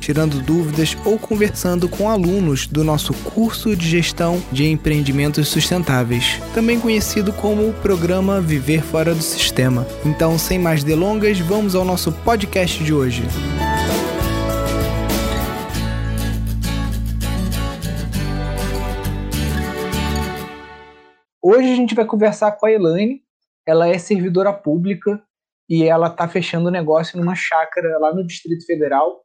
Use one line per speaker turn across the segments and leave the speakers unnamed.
tirando dúvidas ou conversando com alunos do nosso curso de gestão de empreendimentos sustentáveis, também conhecido como o programa Viver Fora do Sistema. Então, sem mais delongas, vamos ao nosso podcast de hoje. Hoje a gente vai conversar com a Elaine. Ela é servidora pública e ela está fechando negócio numa chácara lá no Distrito Federal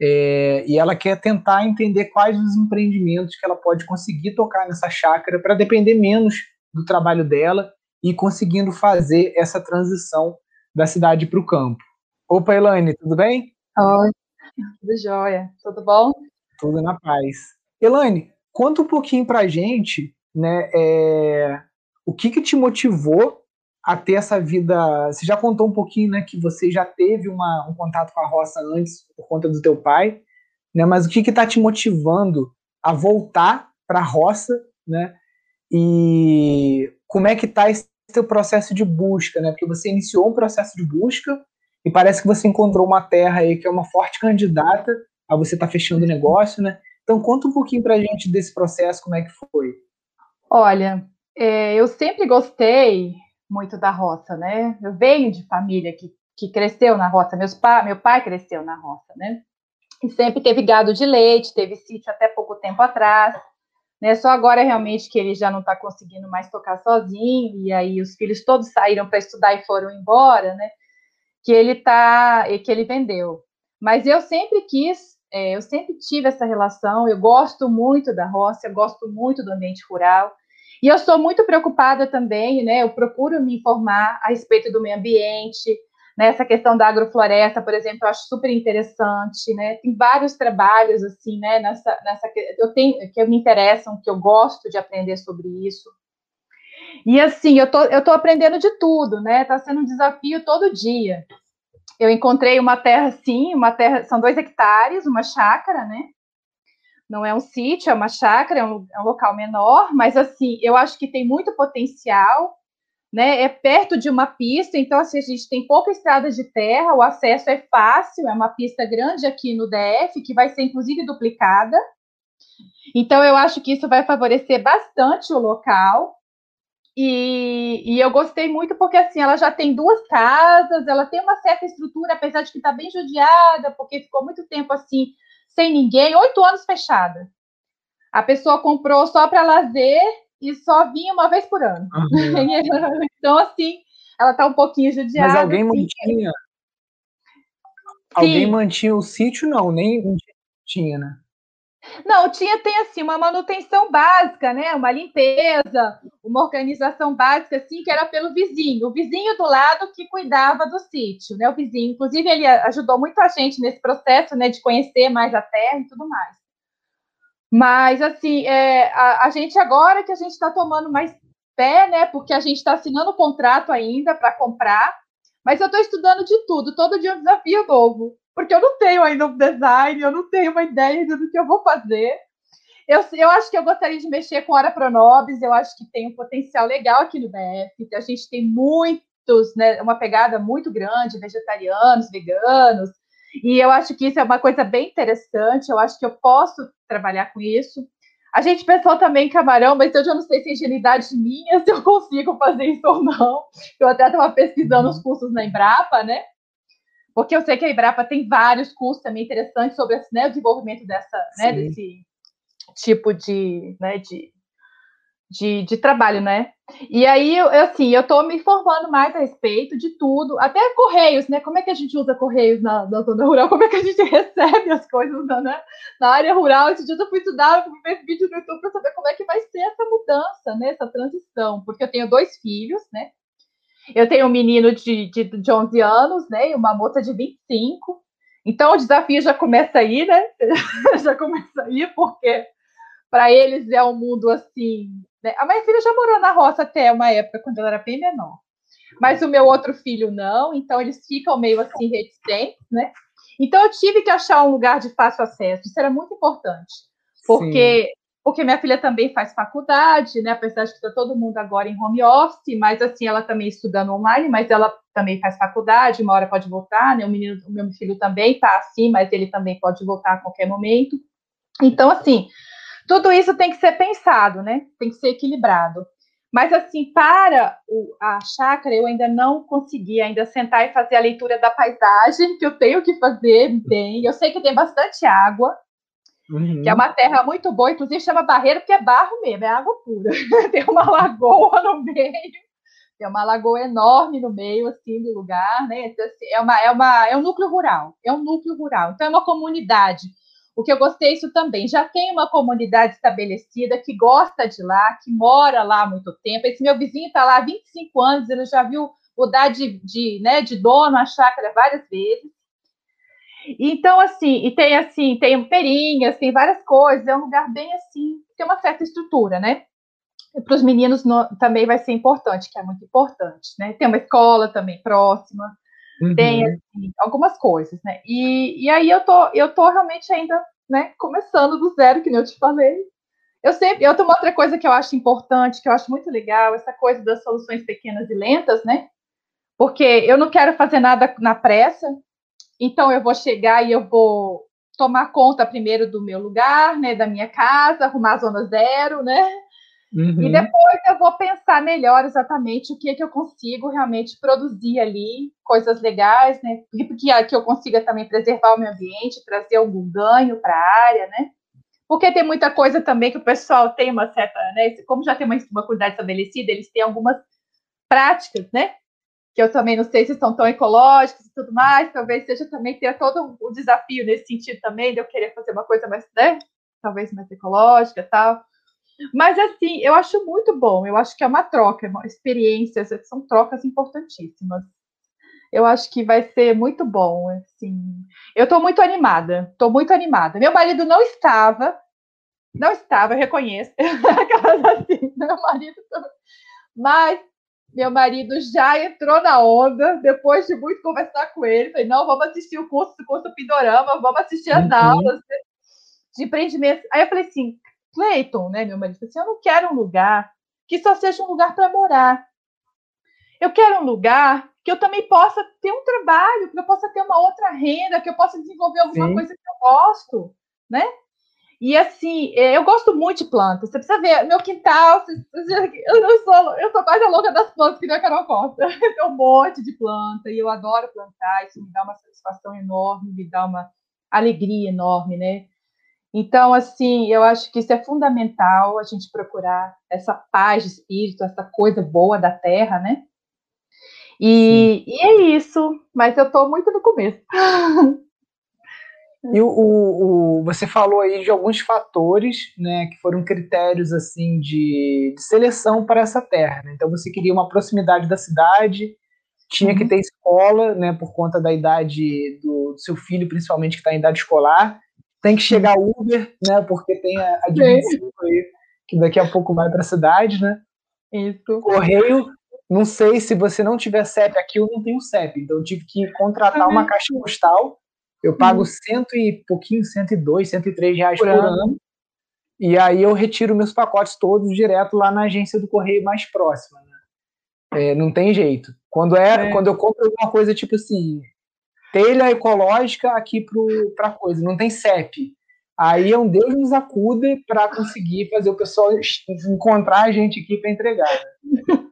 é, e ela quer tentar entender quais os empreendimentos que ela pode conseguir tocar nessa chácara para depender menos do trabalho dela e conseguindo fazer essa transição da cidade para o campo. Opa, Elaine, tudo bem?
Oi, tudo jóia. Tudo bom?
Tudo na paz. Elaine, conta um pouquinho para a gente né, é, o que, que te motivou a ter essa vida. Você já contou um pouquinho, né, que você já teve uma, um contato com a roça antes por conta do teu pai, né? Mas o que está te motivando a voltar para a roça, né? E como é que está esse teu processo de busca, né? Porque você iniciou um processo de busca e parece que você encontrou uma terra aí que é uma forte candidata a você estar tá fechando o negócio, né? Então conta um pouquinho para a gente desse processo, como é que foi.
Olha, é, eu sempre gostei muito da roça, né? Eu venho de família que, que cresceu na roça, meus pa, meu pai cresceu na roça, né? E sempre teve gado de leite, teve sítio até pouco tempo atrás, né? Só agora realmente que ele já não está conseguindo mais tocar sozinho, e aí os filhos todos saíram para estudar e foram embora, né? Que ele tá, que ele vendeu. Mas eu sempre quis, é, eu sempre tive essa relação, eu gosto muito da roça, eu gosto muito do ambiente rural. E eu sou muito preocupada também, né? Eu procuro me informar a respeito do meio ambiente, né? Essa questão da agrofloresta, por exemplo, eu acho super interessante, né? Tem vários trabalhos assim, né? Nessa, nessa eu tenho que me interessam, que eu gosto de aprender sobre isso. E assim, eu tô, eu tô aprendendo de tudo, né? Tá sendo um desafio todo dia. Eu encontrei uma terra, sim, uma terra, são dois hectares, uma chácara, né? Não é um sítio, é uma chácara, é um, é um, local menor, mas assim, eu acho que tem muito potencial, né? É perto de uma pista, então assim, a gente tem pouca estrada de terra, o acesso é fácil, é uma pista grande aqui no DF, que vai ser inclusive duplicada. Então eu acho que isso vai favorecer bastante o local. E, e eu gostei muito porque assim, ela já tem duas casas, ela tem uma certa estrutura, apesar de que está bem judiada, porque ficou muito tempo assim sem ninguém, oito anos fechada. A pessoa comprou só para lazer e só vinha uma vez por ano. Uhum. então, assim, ela está um pouquinho judiada.
Mas alguém assim. mantinha. Alguém mantinha o sítio, não, nem tinha, né?
Não, tinha, tem assim, uma manutenção básica, né? Uma limpeza, uma organização básica, assim, que era pelo vizinho. O vizinho do lado que cuidava do sítio, né? O vizinho, inclusive, ele ajudou muito a gente nesse processo, né? De conhecer mais a terra e tudo mais. Mas, assim, é, a, a gente agora que a gente está tomando mais pé, né? Porque a gente está assinando o contrato ainda para comprar, mas eu estou estudando de tudo, todo dia é um desafio novo porque eu não tenho ainda um design, eu não tenho uma ideia do que eu vou fazer. Eu, eu acho que eu gostaria de mexer com Hora Pronobis, eu acho que tem um potencial legal aqui no BF. A gente tem muitos, né, uma pegada muito grande, vegetarianos, veganos, e eu acho que isso é uma coisa bem interessante, eu acho que eu posso trabalhar com isso. A gente pensou também em camarão, mas eu já não sei se é ingenuidade minha, se eu consigo fazer isso ou não. Eu até estava pesquisando os cursos na Embrapa, né? Porque eu sei que a Embrapa tem vários cursos também interessantes sobre né, o desenvolvimento dessa, né, desse tipo de, né, de, de, de, trabalho, né? E aí, eu, assim, eu estou me informando mais a respeito de tudo, até correios, né? Como é que a gente usa correios na, na zona rural? Como é que a gente recebe as coisas na, né? na área rural? Esse dia eu fui estudar, eu fui ver vídeo no YouTube para saber como é que vai ser essa mudança, né? Essa transição, porque eu tenho dois filhos, né? Eu tenho um menino de, de, de 11 anos, né? E uma moça de 25. Então o desafio já começa aí, né? já começa aí, porque para eles é um mundo assim. Né? A minha filha já morou na roça até uma época, quando ela era bem menor. mas o meu outro filho não, então eles ficam meio assim reticentes, né? Então eu tive que achar um lugar de fácil acesso, isso era muito importante, porque Sim. Porque minha filha também faz faculdade, né? Apesar de que está todo mundo agora em home office, mas assim ela também estudando online, mas ela também faz faculdade, uma hora pode voltar, né? O menino, o meu filho também está assim, mas ele também pode voltar a qualquer momento. Então assim, tudo isso tem que ser pensado, né? Tem que ser equilibrado. Mas, assim, para o, a chácara, eu ainda não consegui ainda sentar e fazer a leitura da paisagem, que eu tenho que fazer bem. Eu sei que tem bastante água, uhum. que é uma terra muito boa, inclusive chama barreira, porque é barro mesmo, é água pura. tem uma lagoa no meio, tem uma lagoa enorme no meio, assim, do lugar, né? Então, assim, é, uma, é, uma, é um núcleo rural, é um núcleo rural. Então, é uma comunidade o que eu gostei isso também, já tem uma comunidade estabelecida que gosta de lá, que mora lá há muito tempo. Esse meu vizinho está lá há 25 anos, ele já viu mudar de, de, né, de dono a chácara várias vezes. Então, assim, e tem assim, tem perinhas, tem várias coisas, é um lugar bem assim, tem uma certa estrutura, né? Para os meninos no, também vai ser importante, que é muito importante, né? Tem uma escola também próxima. Uhum. Tem assim, algumas coisas, né? E, e aí eu tô, eu tô realmente ainda, né, começando do zero, que nem eu te falei. Eu sempre, eu tenho uma outra coisa que eu acho importante, que eu acho muito legal, essa coisa das soluções pequenas e lentas, né? Porque eu não quero fazer nada na pressa, então eu vou chegar e eu vou tomar conta primeiro do meu lugar, né, da minha casa, arrumar a zona zero, né? Uhum. E depois eu vou pensar melhor exatamente o que é que eu consigo realmente produzir ali, coisas legais, né? Que, que eu consiga também preservar o meio ambiente, trazer algum ganho para a área, né? Porque tem muita coisa também que o pessoal tem uma certa, né? Como já tem uma, uma comunidade estabelecida, eles têm algumas práticas, né? Que eu também não sei se são tão ecológicas e tudo mais, talvez seja também ter todo um desafio nesse sentido também, de eu querer fazer uma coisa mais, né? Talvez mais ecológica e tal. Mas assim, eu acho muito bom. Eu acho que é uma troca, é uma experiência, são trocas importantíssimas. Eu acho que vai ser muito bom, assim. Eu estou muito animada, estou muito animada. Meu marido não estava, não estava, eu reconheço. Assim, meu marido, mas meu marido já entrou na onda depois de muito conversar com ele. Falei, não, vamos assistir o curso, o curso Pindorama, vamos assistir as uhum. aulas de empreendimento. Aí eu falei assim, Cleiton, né, meu marido, assim, eu não quero um lugar que só seja um lugar para morar. Eu quero um lugar que eu também possa ter um trabalho, que eu possa ter uma outra renda, que eu possa desenvolver alguma Sim. coisa que eu gosto, né? E assim, é, eu gosto muito de plantas. Você precisa ver, meu quintal, eu não sou, eu sou quase a louca das plantas que nem a Carol Costa. Tem um monte de planta e eu adoro plantar, isso me dá uma satisfação enorme, me dá uma alegria enorme, né? Então, assim, eu acho que isso é fundamental a gente procurar essa paz de espírito, essa coisa boa da terra, né? E, e é isso, mas eu estou muito no começo.
E o, o, o, você falou aí de alguns fatores, né, que foram critérios assim de, de seleção para essa terra. Né? Então você queria uma proximidade da cidade, tinha uhum. que ter escola, né, por conta da idade do, do seu filho, principalmente que está em idade escolar tem que chegar Uber, né? Porque tem a, a dimensão aí, que daqui a pouco vai para a cidade, né?
Isso.
Correio, não sei se você não tiver CEP aqui, eu não tenho CEP, então eu tive que contratar uma caixa postal. Eu pago uhum. cento e pouquinho, 102, 103 reais por, por ano. ano. E aí eu retiro meus pacotes todos direto lá na agência do correio mais próxima. Né? É, não tem jeito. Quando é, é, quando eu compro alguma coisa tipo assim, telha ecológica aqui para coisa, não tem CEP. Aí é um Deus nos acuda para conseguir fazer o pessoal encontrar a gente aqui para entregar.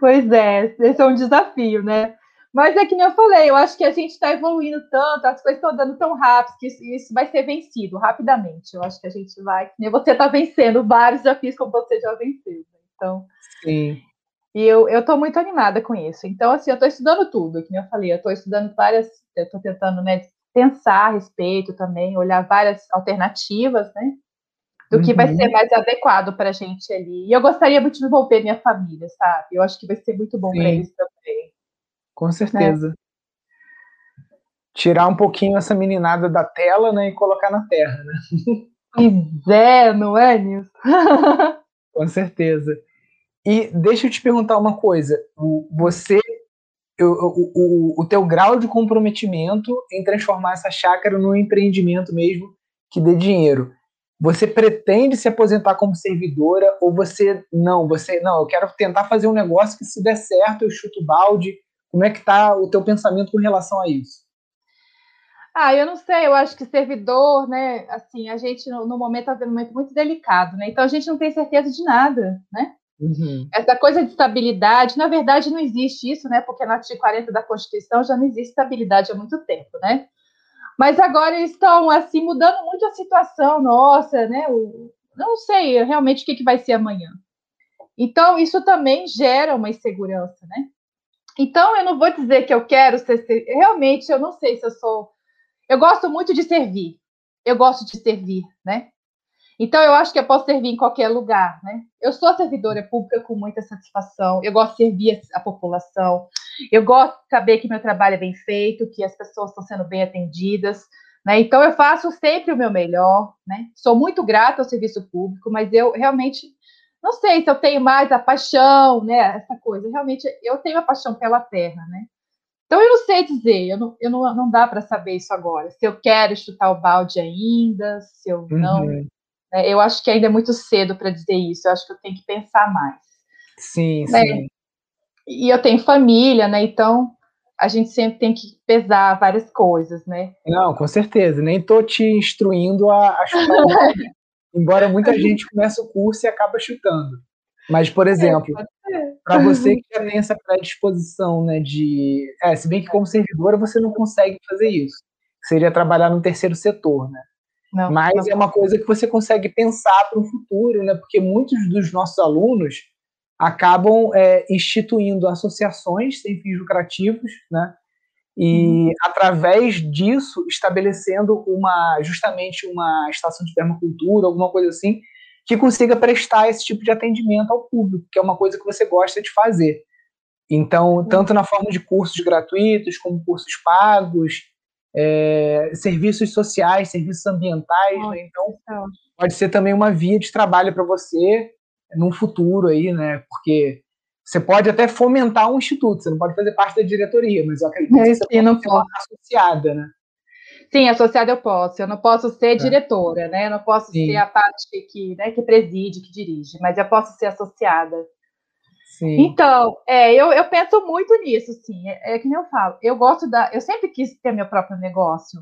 Pois é, esse é um desafio, né? Mas é que nem eu falei, eu acho que a gente está evoluindo tanto, as coisas estão dando tão rápido que isso, isso, vai ser vencido rapidamente. Eu acho que a gente vai. Nem você está vencendo vários desafios como você já venceu. Né? Então,
Sim.
E eu, eu tô muito animada com isso. Então, assim, eu estou estudando tudo, como eu falei, eu estou estudando várias, eu estou tentando, né, pensar a respeito também, olhar várias alternativas, né, do que uhum. vai ser mais adequado para a gente ali. E eu gostaria muito de envolver minha família, sabe? Eu acho que vai ser muito bom para eles também.
Com certeza. Né? Tirar um pouquinho essa meninada da tela, né, e colocar na terra, né?
Pois é, não é, Nilson?
Com certeza. E deixa eu te perguntar uma coisa. Você o, o, o teu grau de comprometimento em transformar essa chácara num empreendimento mesmo que dê dinheiro. Você pretende se aposentar como servidora ou você não? Você não, eu quero tentar fazer um negócio que se der certo eu chuto o balde. Como é que tá o teu pensamento com relação a isso?
Ah, eu não sei, eu acho que servidor, né, assim, a gente no, no momento está vendo um momento muito delicado, né? Então a gente não tem certeza de nada, né? Uhum. Essa coisa de estabilidade, na verdade, não existe isso, né? Porque no artigo 40 da Constituição já não existe estabilidade há muito tempo, né? Mas agora eles estão assim mudando muito a situação nossa, né? O, não sei realmente o que, que vai ser amanhã. Então, isso também gera uma insegurança, né? Então, eu não vou dizer que eu quero ser. Realmente, eu não sei se eu sou. Eu gosto muito de servir. Eu gosto de servir, né? Então, eu acho que eu posso servir em qualquer lugar, né? Eu sou servidora pública com muita satisfação, eu gosto de servir a população, eu gosto de saber que meu trabalho é bem feito, que as pessoas estão sendo bem atendidas, né? Então, eu faço sempre o meu melhor, né? Sou muito grata ao serviço público, mas eu realmente não sei se eu tenho mais a paixão, né? Essa coisa, realmente, eu tenho a paixão pela terra, né? Então, eu não sei dizer, eu não, eu não, não dá para saber isso agora. Se eu quero chutar o balde ainda, se eu não. Uhum. Né? Eu acho que ainda é muito cedo para dizer isso, eu acho que eu tenho que pensar mais.
Sim, né? sim.
E eu tenho família, né? Então a gente sempre tem que pesar várias coisas, né?
Não, com certeza. Nem estou te instruindo a, a chutar o embora muita gente comece o curso e acaba chutando. Mas, por é, exemplo, é, para você que já tem essa predisposição, né, de... É, se bem que como servidora você não consegue fazer isso. Seria trabalhar no terceiro setor, né? Não, Mas não. é uma coisa que você consegue pensar para o futuro, né? Porque muitos dos nossos alunos acabam é, instituindo associações sem fins lucrativos, né? E uhum. através disso estabelecendo uma justamente uma estação de permacultura, alguma coisa assim, que consiga prestar esse tipo de atendimento ao público, que é uma coisa que você gosta de fazer. Então, uhum. tanto na forma de cursos gratuitos como cursos pagos, é, serviços sociais, serviços ambientais, né? então pode ser também uma via de trabalho para você num futuro aí, né? Porque você pode até fomentar um instituto, você não pode fazer parte da diretoria, mas eu acredito que você pode não ser associada, né?
Sim, associada eu posso. Eu não posso ser é. diretora, né? Eu não posso Sim. ser a parte que, né, que preside, que dirige, mas eu posso ser associada. Sim. Então, é, eu, eu penso muito nisso, sim. É, é, que nem eu falo. Eu gosto da. Eu sempre quis ter meu próprio negócio.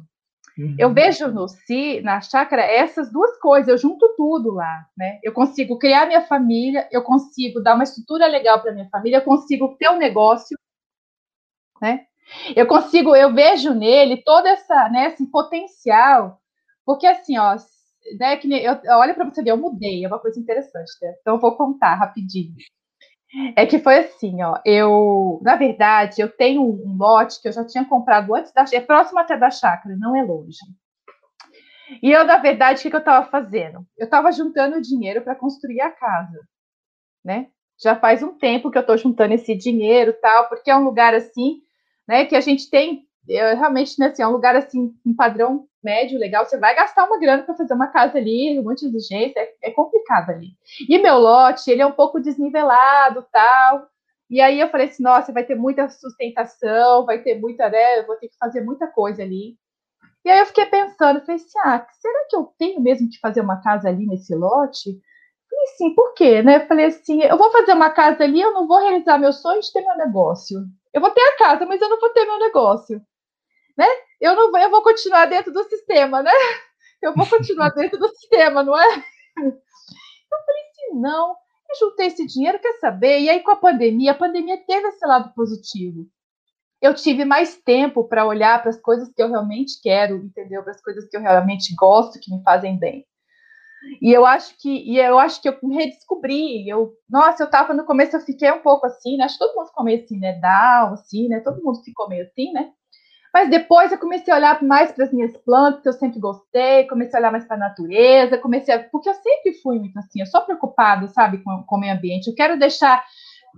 Uhum. Eu vejo no si, na chácara, essas duas coisas. Eu junto tudo lá, né? Eu consigo criar minha família, eu consigo dar uma estrutura legal para minha família, eu consigo ter um negócio, né? Eu consigo, eu vejo nele todo essa, né, esse potencial, porque assim, ó, né, que eu, olha para você ver, eu mudei, é uma coisa interessante, né? Então eu vou contar rapidinho. É que foi assim, ó. Eu, na verdade, eu tenho um lote que eu já tinha comprado antes da. É próximo até da chácara, não é longe. E eu, na verdade, o que, que eu estava fazendo? Eu estava juntando dinheiro para construir a casa, né? Já faz um tempo que eu estou juntando esse dinheiro, tal, porque é um lugar assim, né? Que a gente tem eu, realmente, né, assim, é um lugar assim, um padrão médio, legal, você vai gastar uma grana para fazer uma casa ali, de exigência, é, é, complicado ali. E meu lote, ele é um pouco desnivelado, tal. E aí eu falei assim, nossa, vai ter muita sustentação, vai ter muita, né, eu vou ter que fazer muita coisa ali. E aí eu fiquei pensando, falei assim, ah, será que eu tenho mesmo que fazer uma casa ali nesse lote? Falei assim, por quê, né? Falei assim, eu vou fazer uma casa ali, eu não vou realizar meu sonho de ter meu negócio. Eu vou ter a casa, mas eu não vou ter meu negócio né? Eu não vou, eu vou continuar dentro do sistema, né? Eu vou continuar dentro do sistema, não é? Eu falei assim, não, eu juntei esse dinheiro, quer saber? E aí, com a pandemia, a pandemia teve esse lado positivo. Eu tive mais tempo para olhar para as coisas que eu realmente quero, entendeu? Para as coisas que eu realmente gosto, que me fazem bem. E eu acho que, e eu acho que eu me redescobri. Eu, nossa, eu tava no começo, eu fiquei um pouco assim, né? Acho que todo mundo ficou meio assim, né? Down, assim, né? Todo mundo ficou meio assim, né? Mas depois eu comecei a olhar mais para as minhas plantas, que eu sempre gostei, comecei a olhar mais para a natureza, comecei a... Porque eu sempre fui muito assim, eu sou preocupada, sabe, com, com o meio ambiente. Eu quero deixar.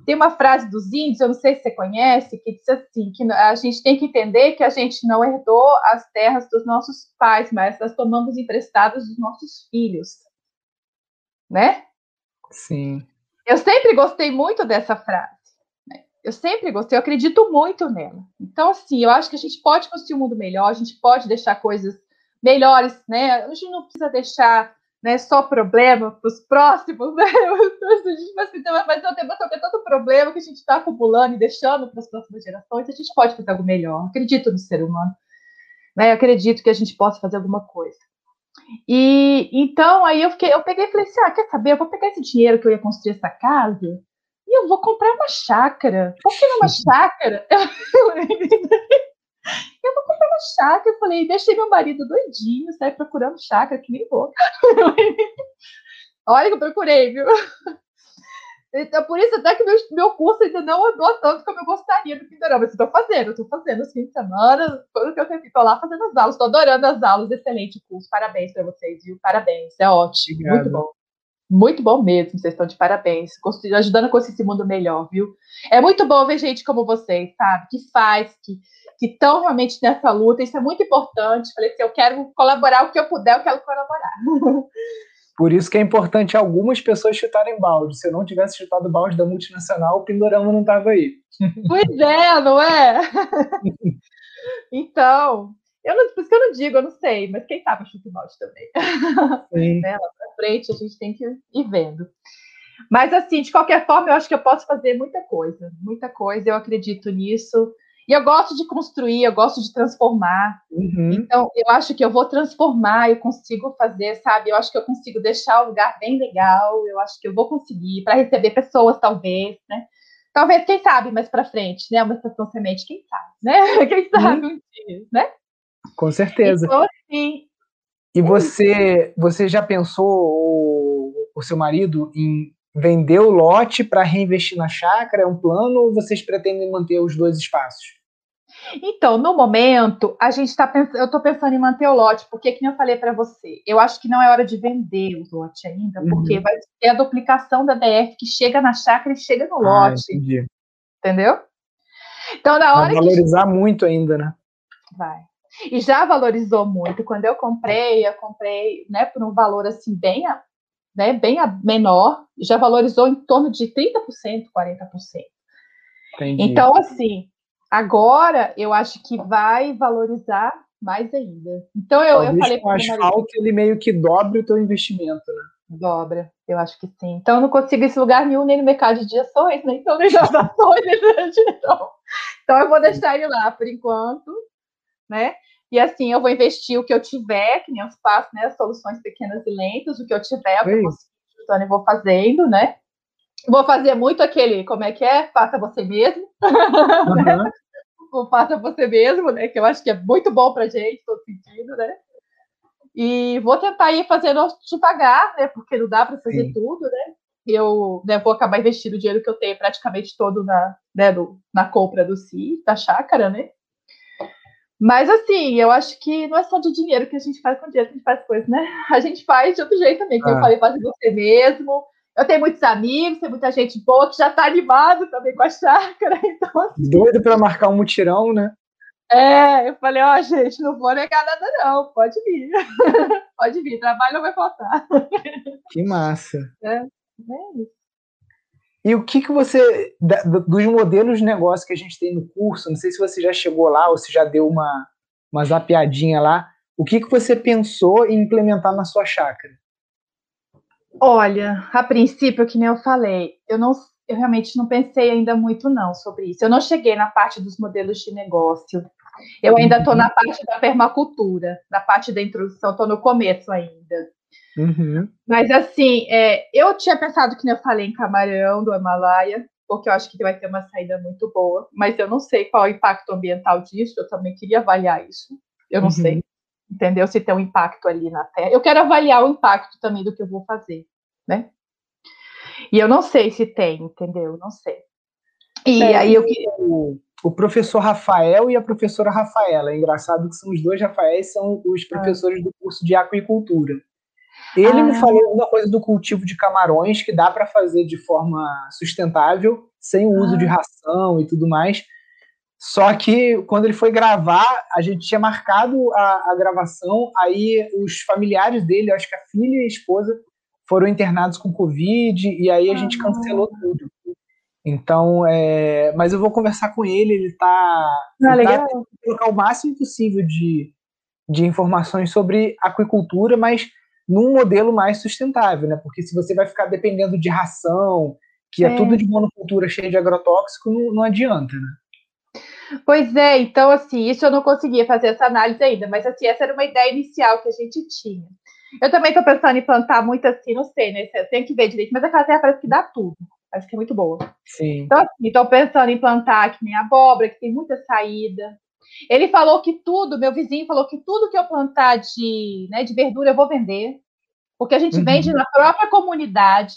Tem uma frase dos índios, eu não sei se você conhece, que diz assim: que a gente tem que entender que a gente não herdou as terras dos nossos pais, mas nós tomamos emprestadas dos nossos filhos. Né?
Sim.
Eu sempre gostei muito dessa frase. Eu sempre gostei, eu acredito muito nela. Então, assim, eu acho que a gente pode construir um mundo melhor, a gente pode deixar coisas melhores, né? A gente não precisa deixar né, só problema para os próximos, né? a gente vai eu tenho, ter tanto problema que a gente está acumulando e deixando para as próximas gerações, a gente pode fazer algo melhor. Acredito no ser humano. Né? Eu acredito que a gente possa fazer alguma coisa. E então aí eu fiquei, eu peguei e falei assim: ah, quer saber? Eu vou pegar esse dinheiro que eu ia construir essa casa e eu vou comprar uma chácara. Por que não uma chácara? Eu vou comprar uma chácara. Eu falei, deixei meu marido doidinho, sai procurando chácara, que nem louca. Olha que eu procurei, viu? Então, por isso até que meu, meu curso ainda não andou tanto como eu gostaria do Pindorama. Mas estou fazendo, estou fazendo os fins de semana, quando que eu estou lá fazendo as aulas, estou adorando as aulas, excelente curso, parabéns para vocês, viu? Parabéns, é ótimo, Obrigado. muito bom. Muito bom mesmo, vocês estão de parabéns, ajudando a construir esse mundo melhor, viu? É muito bom ver gente como vocês, sabe? Que faz, que, que estão realmente nessa luta, isso é muito importante. Falei assim, eu quero colaborar o que eu puder, eu quero colaborar.
Por isso que é importante algumas pessoas chutarem balde. Se eu não tivesse chutado balde da multinacional, o Pindorama não estava aí.
Pois é, não é? então, eu não, por isso que eu não digo, eu não sei, mas quem sabe chuta o balde também. Sim. né, lá pra frente a gente tem que ir vendo. Mas assim, de qualquer forma, eu acho que eu posso fazer muita coisa, muita coisa, eu acredito nisso. E eu gosto de construir, eu gosto de transformar. Uhum. Então, eu acho que eu vou transformar, eu consigo fazer, sabe? Eu acho que eu consigo deixar o lugar bem legal, eu acho que eu vou conseguir para receber pessoas, talvez, né? Talvez, quem sabe, mais para frente, né? Uma estação semente, quem sabe, né? Quem sabe uhum. um dia, né?
Com certeza. Então, assim, e você, você já pensou, o, o seu marido, em vender o lote para reinvestir na chácara? É um plano ou vocês pretendem manter os dois espaços?
Então, no momento, a gente está pensando, eu estou pensando em manter o lote, porque, como eu falei para você, eu acho que não é hora de vender o lote ainda, porque uhum. vai ter a duplicação da DF que chega na chácara e chega no ah, lote. Entendi. Entendeu?
Então, na hora vai valorizar que... muito ainda, né?
Vai. E já valorizou muito. Quando eu comprei, eu comprei, né, por um valor assim bem, né, bem menor, já valorizou em torno de 30%, 40%. Entendi. Então, assim, Agora, eu acho que vai valorizar mais ainda. Então, eu, eu falei
para o asfalto, ele meio que dobra o teu investimento, né?
Dobra, eu acho que sim. Então, eu não consigo esse lugar nenhum, nem no mercado de ações, nem então nas ações. então, então, eu vou deixar ele lá por enquanto, né? E assim, eu vou investir o que eu tiver, que nem eu faço, né? Soluções pequenas e lentas, o que eu tiver, eu vou então, eu vou fazendo, né? Vou fazer muito aquele, como é que é? Faça você mesmo. Uhum. o faça você mesmo, né? Que eu acho que é muito bom pra gente, todo sentido, né? E vou tentar ir fazendo devagar, né? Porque não dá para fazer Sim. tudo, né? Eu né, vou acabar investindo o dinheiro que eu tenho praticamente todo na, né, no, na compra do CI, da chácara, né? Mas assim, eu acho que não é só de dinheiro que a gente faz com dinheiro que a gente faz coisas, né? A gente faz de outro jeito também, que ah. eu falei, fazer você mesmo, eu tenho muitos amigos, tem muita gente boa que já está animado também com a chácara. Então,
assim, Doido para marcar um mutirão, né?
É, eu falei, ó, oh, gente, não vou negar nada, não. Pode vir. Pode vir, trabalho não vai faltar.
Que massa. É, é isso. E o que, que você, dos modelos de negócio que a gente tem no curso, não sei se você já chegou lá ou se já deu uma, uma zapiadinha lá, o que, que você pensou em implementar na sua chácara?
Olha, a princípio, que nem eu falei, eu não, eu realmente não pensei ainda muito não sobre isso. Eu não cheguei na parte dos modelos de negócio. Eu ainda estou na uhum. parte da permacultura, na parte da introdução, estou no começo ainda. Uhum. Mas assim, é, eu tinha pensado que nem eu falei em camarão do Himalaia, porque eu acho que vai ter uma saída muito boa, mas eu não sei qual é o impacto ambiental disso, eu também queria avaliar isso. Eu não uhum. sei entendeu? Se tem um impacto ali na Terra. Eu quero avaliar o impacto também do que eu vou fazer, né? E eu não sei se tem, entendeu? Não sei.
E é, aí eu o, o professor Rafael e a professora Rafaela. É engraçado que são os dois Rafaéis, são os ah. professores ah. do curso de aquicultura. Ele ah. me falou uma coisa do cultivo de camarões que dá para fazer de forma sustentável, sem o uso ah. de ração e tudo mais. Só que quando ele foi gravar, a gente tinha marcado a, a gravação, aí os familiares dele, acho que a filha e a esposa, foram internados com Covid, e aí a gente cancelou tudo. Então, é, mas eu vou conversar com ele, ele está
ah,
ele tá colocar o máximo possível de, de informações sobre aquicultura, mas num modelo mais sustentável, né? Porque se você vai ficar dependendo de ração, que é, é tudo de monocultura cheia de agrotóxico, não, não adianta, né?
Pois é, então assim, isso eu não conseguia fazer essa análise ainda, mas assim, essa era uma ideia inicial que a gente tinha. Eu também estou pensando em plantar muito assim, não sei, né? Eu tenho que ver direito, mas aquela terra parece que dá tudo. Acho que é muito boa.
Sim.
Então, assim, estou pensando em plantar que nem abóbora, que tem muita saída. Ele falou que tudo, meu vizinho falou que tudo que eu plantar de, né, de verdura eu vou vender, porque a gente uhum. vende na própria comunidade.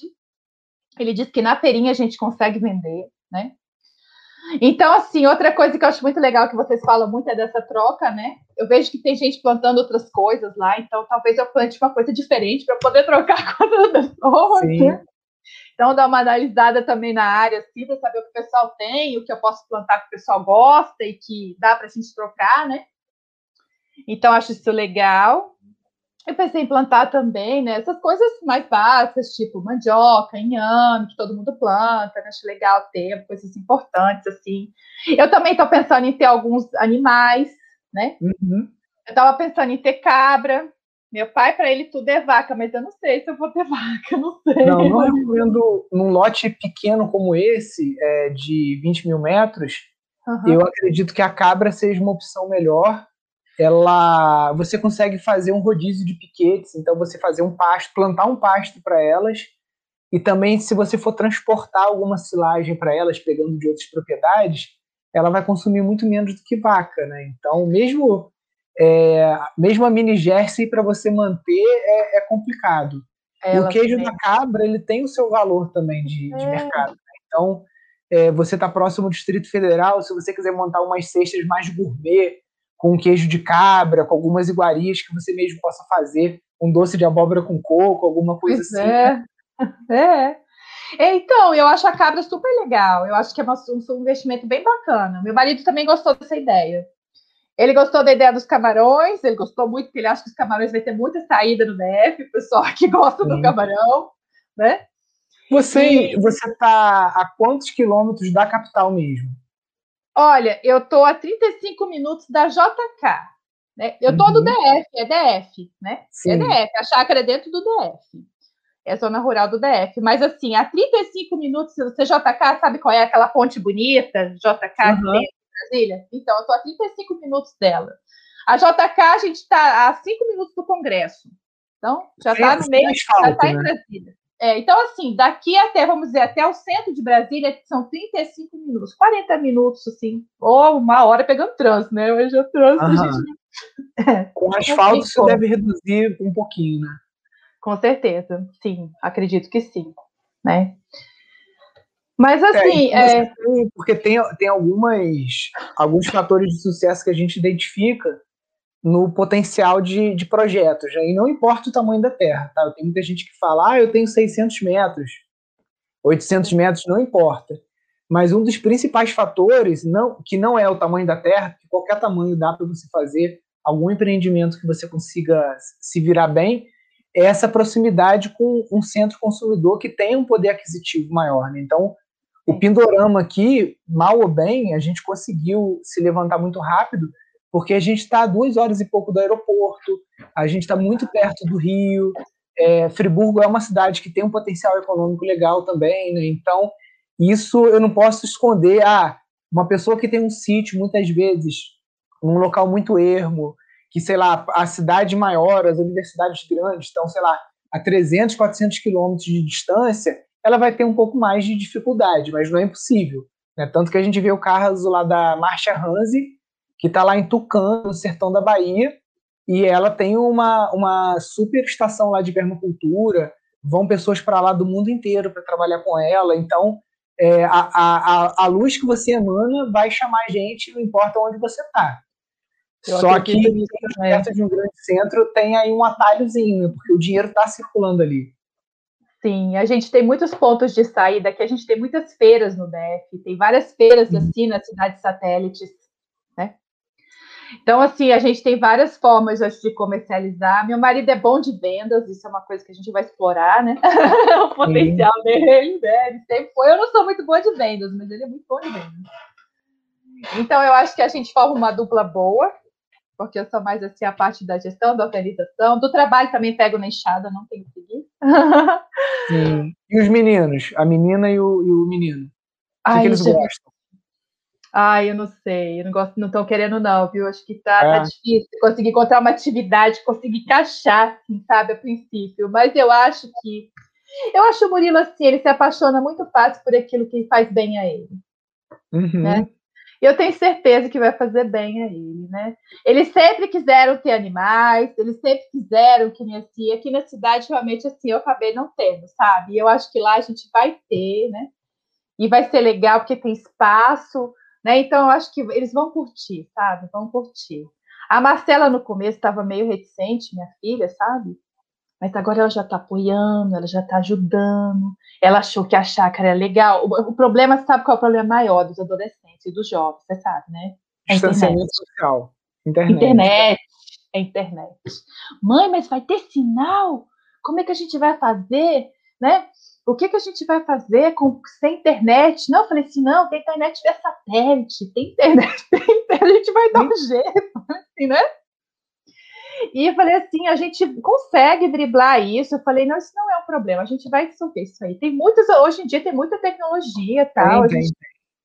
Ele disse que na feirinha a gente consegue vender, né? Então, assim, outra coisa que eu acho muito legal que vocês falam muito é dessa troca, né? Eu vejo que tem gente plantando outras coisas lá, então talvez eu plante uma coisa diferente para poder trocar com outras pessoas. Né? Então, dar uma analisada também na área, assim, para saber o que o pessoal tem, o que eu posso plantar que o pessoal gosta e que dá para a gente trocar, né? Então, acho isso legal. Eu pensei em plantar também, né? Essas coisas mais básicas, tipo mandioca, inhame, que todo mundo planta, né? acho legal ter coisas importantes, assim. Eu também estou pensando em ter alguns animais, né?
Uhum.
Eu estava pensando em ter cabra. Meu pai, para ele, tudo é vaca, mas eu não sei se eu vou ter vaca, não sei.
Não, não recomendo, num lote pequeno como esse, é, de 20 mil metros, uhum. eu acredito que a cabra seja uma opção melhor, ela você consegue fazer um rodízio de piquetes, então você fazer um pasto, plantar um pasto para elas, e também se você for transportar alguma silagem para elas, pegando de outras propriedades, ela vai consumir muito menos do que vaca, né? Então, mesmo é, mesmo a mini jersey para você manter é, é complicado. E o queijo também. da cabra ele tem o seu valor também de, de é. mercado. Né? Então, é, você está próximo do Distrito Federal, se você quiser montar umas cestas mais gourmet, com queijo de cabra, com algumas iguarias que você mesmo possa fazer, um doce de abóbora com coco, alguma coisa
pois
assim.
É. é. Então, eu acho a cabra super legal. Eu acho que é um investimento bem bacana. Meu marido também gostou dessa ideia. Ele gostou da ideia dos camarões, ele gostou muito, porque ele acha que os camarões vai ter muita saída no DF, o pessoal que gosta Sim. do camarão, né?
Você, e... você tá a quantos quilômetros da capital mesmo?
Olha, eu estou a 35 minutos da JK. Né? Eu estou uhum. do DF, é DF, né? Sim. É DF, a chácara é dentro do DF. É a zona rural do DF. Mas assim, a 35 minutos, você JK, sabe qual é aquela ponte bonita? JK uhum. Brasília? Então, eu estou a 35 minutos dela. A JK, a gente está a 5 minutos do Congresso. Então, já está no meio, já está em né? Brasília. É, então, assim, daqui até, vamos dizer, até o centro de Brasília são 35 minutos, 40 minutos, assim, ou uma hora pegando trânsito, né? Hoje o trânsito a gente.
É, Com asfalto você deve reduzir um pouquinho, né?
Com certeza, sim, acredito que sim, né? Mas é, assim. É,
é... Porque tem, tem algumas, alguns fatores de sucesso que a gente identifica no potencial de, de projetos. Né? E não importa o tamanho da Terra. Tá? Tem muita gente que fala, ah, eu tenho 600 metros, 800 metros, não importa. Mas um dos principais fatores, não, que não é o tamanho da Terra, que qualquer tamanho dá para você fazer algum empreendimento que você consiga se virar bem, é essa proximidade com um centro consumidor que tem um poder aquisitivo maior. Né? Então, o Pindorama aqui, mal ou bem, a gente conseguiu se levantar muito rápido, porque a gente está a duas horas e pouco do aeroporto, a gente está muito perto do Rio, é, Friburgo é uma cidade que tem um potencial econômico legal também, né? então isso eu não posso esconder. Ah, uma pessoa que tem um sítio, muitas vezes, num local muito ermo, que, sei lá, a cidade maior, as universidades grandes estão, sei lá, a 300, 400 quilômetros de distância, ela vai ter um pouco mais de dificuldade, mas não é impossível. Né? Tanto que a gente vê o caso lá da Marcha Hanse, que está lá em Tucano, no sertão da Bahia, e ela tem uma, uma super estação lá de permacultura, vão pessoas para lá do mundo inteiro para trabalhar com ela, então é, a, a, a luz que você emana vai chamar a gente, não importa onde você está. Só que perto de um grande centro tem aí um atalhozinho, né, porque o dinheiro está circulando ali.
Sim, a gente tem muitos pontos de saída, que a gente tem muitas feiras no DF, tem várias feiras assim nas cidades satélites, né? Então, assim, a gente tem várias formas de comercializar. Meu marido é bom de vendas, isso é uma coisa que a gente vai explorar, né? o potencial Sim. dele, né? Ele sempre foi. Eu não sou muito boa de vendas, mas ele é muito bom de vendas. Então, eu acho que a gente forma uma dupla boa, porque eu sou mais assim a parte da gestão, da organização, do trabalho também pego na enxada, não tenho preguiça.
Sim. E os meninos? A menina e o, e o menino? O que, Ai, que eles gente... gostam?
Ai, eu não sei, eu não gosto, não estão querendo, não, viu? Acho que tá, tá é. tá, difícil conseguir encontrar uma atividade, conseguir encaixar, assim, sabe, a princípio. Mas eu acho que. Eu acho o Murilo assim, ele se apaixona muito fácil por aquilo que faz bem a ele. Uhum. Né? Eu tenho certeza que vai fazer bem a ele, né? Eles sempre quiseram ter animais, eles sempre quiseram que nem assim. Aqui na cidade, realmente, assim, eu acabei não tendo, sabe? E eu acho que lá a gente vai ter, né? E vai ser legal porque tem espaço, né? Então, eu acho que eles vão curtir, sabe? Vão curtir. A Marcela, no começo, estava meio reticente, minha filha, sabe? Mas agora ela já está apoiando, ela já está ajudando. Ela achou que a chácara é legal. O, o, problema, sabe qual é o problema maior dos adolescentes e dos jovens? Você sabe, né?
É Distanciamento social. Internet.
Internet. É internet. Mãe, mas vai ter sinal? Como é que a gente vai fazer? Né? O que, que a gente vai fazer com, sem internet? Não, eu falei assim, não, tem internet via satélite, tem internet, tem internet, a gente vai dar um jeito, assim, né? E eu falei assim, a gente consegue driblar isso. Eu falei, não, isso não é um problema, a gente vai resolver isso aí. Tem muitas, hoje em dia tem muita tecnologia tal. Tem, gente...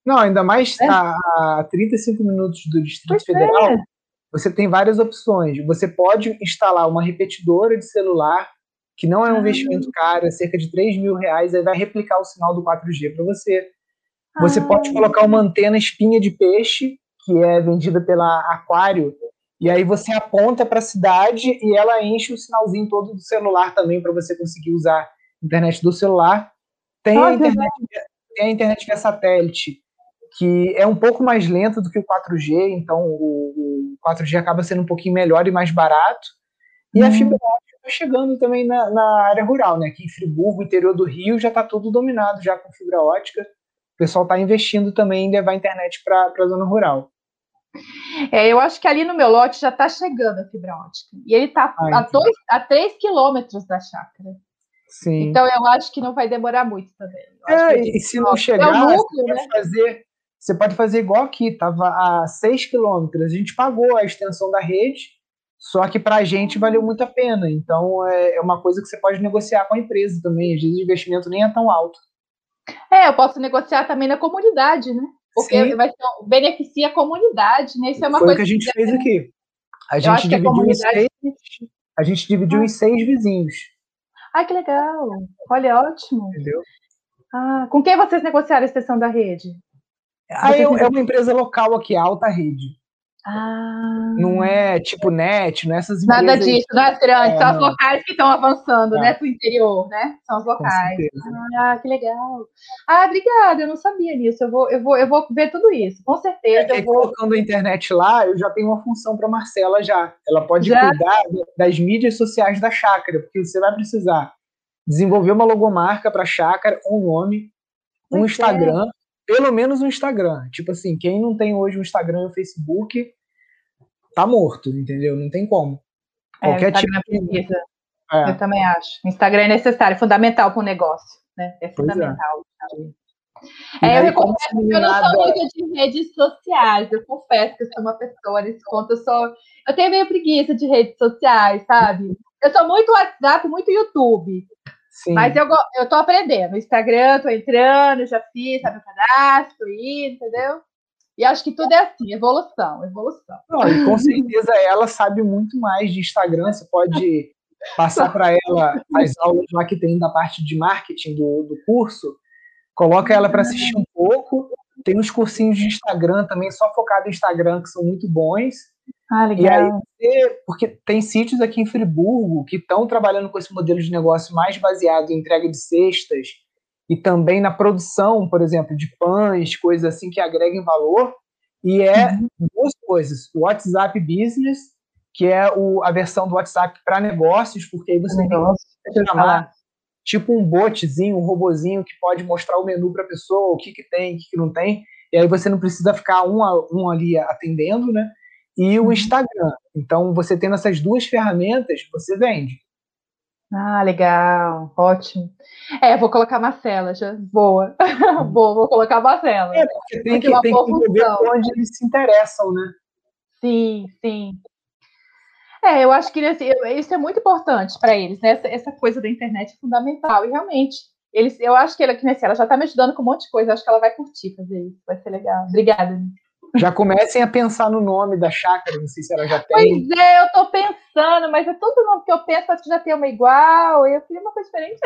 Não, ainda mais é. a, a 35 minutos do Distrito pois Federal, é. você tem várias opções. Você pode instalar uma repetidora de celular, que não é um ah. investimento caro, é cerca de 3 mil reais, aí vai replicar o sinal do 4G para você. Você ah. pode colocar uma antena espinha de peixe, que é vendida pela Aquário, e aí você aponta para a cidade e ela enche o sinalzinho todo do celular também para você conseguir usar a internet do celular. Tem, a internet, tem a internet via satélite, que é um pouco mais lento do que o 4G, então o, o 4G acaba sendo um pouquinho melhor e mais barato. E hum. a fibra ótica está chegando também na, na, área rural, né? Aqui em Friburgo, interior do Rio, já está tudo dominado já com fibra ótica. O pessoal está investindo também em levar a internet para a zona rural.
É, eu acho que ali no meu lote já está chegando a fibra ótica. E ele está a, dois, a 3 quilômetros da chácara. Sim. Então eu acho que não vai demorar muito também.
É, e se não chegar, é núcleo, você, pode né? fazer, você pode fazer igual aqui, estava a 6 quilômetros. A gente pagou a extensão da rede, só que para a gente valeu muito a pena. Então é, é uma coisa que você pode negociar com a empresa também. Às vezes o investimento nem é tão alto.
É, eu posso negociar também na comunidade, né? porque vai ser, beneficia a comunidade, né? Isso é uma
Foi
coisa
que a gente fez aqui. A gente dividiu, a comunidade... em seis, a gente dividiu ah. em seis vizinhos.
Ah, que legal! Olha, ótimo. Entendeu? Ah, com quem vocês negociaram a extensão da rede?
Ah, é, é uma empresa local aqui, Alta Rede. Ah. Não é tipo net, não é essas
empresas. Nada disso, não é grande, é, são os locais que estão avançando, é. né, para o interior, né? São os locais. Ah, que legal. Ah, obrigada, eu não sabia disso. Eu vou, eu vou, eu vou ver tudo isso, com certeza. É, eu vou...
Colocando a internet lá, eu já tenho uma função para Marcela já. Ela pode já? cuidar das mídias sociais da chácara, porque você vai precisar desenvolver uma logomarca para a chácara, um nome, um Muito Instagram. É pelo menos um Instagram. Tipo assim, quem não tem hoje um Instagram e um Facebook, tá morto, entendeu? Não tem como.
É, Qualquer tipo de... É. Eu também acho. Instagram é necessário, é fundamental para o negócio. Né? É, é. fundamental. É, eu recomendo, eu não sou muito de redes sociais, eu confesso que eu sou uma pessoa nesse ponto, eu sou. Eu tenho meio preguiça de redes sociais, sabe? Eu sou muito WhatsApp, muito YouTube. Sim. Mas eu, eu tô aprendendo. Instagram, tô entrando, já fiz, sabe o cadastro, entendeu? E acho que tudo é assim, evolução, evolução.
Não, e com certeza ela sabe muito mais de Instagram, você pode passar para ela as aulas lá que tem da parte de marketing do, do curso, coloca ela para assistir um pouco, tem uns cursinhos de Instagram também, só focado em Instagram, que são muito bons,
ah, legal.
E aí, porque tem sítios aqui em Friburgo que estão trabalhando com esse modelo de negócio mais baseado em entrega de cestas e também na produção, por exemplo, de pães, coisas assim que agreguem valor. E é uhum. duas coisas: o WhatsApp Business, que é o, a versão do WhatsApp para negócios, porque aí você Negócio. tem que chamar tipo um botzinho, um robozinho que pode mostrar o menu para a pessoa, o que, que tem, o que, que não tem. E aí você não precisa ficar um, a, um ali atendendo, né? E o uhum. Instagram. Então, você tendo essas duas ferramentas, você vende.
Ah, legal, ótimo. É, vou colocar Marcela, já. Boa. Boa, vou colocar Marcela.
É, porque tem que, tem que ver onde eles se interessam, né?
Sim, sim. É, eu acho que isso é muito importante para eles, né? Essa, essa, coisa da internet é fundamental. E realmente, eles, eu acho que ela, que ela já está me ajudando com um monte de coisa. Eu acho que ela vai curtir fazer isso. Vai ser legal. Obrigada.
Já comecem a pensar no nome da chácara, não sei se ela já tem.
Pois é, eu tô pensando, mas é todo nome que eu penso, acho que já tem uma igual, eu queria uma coisa diferente.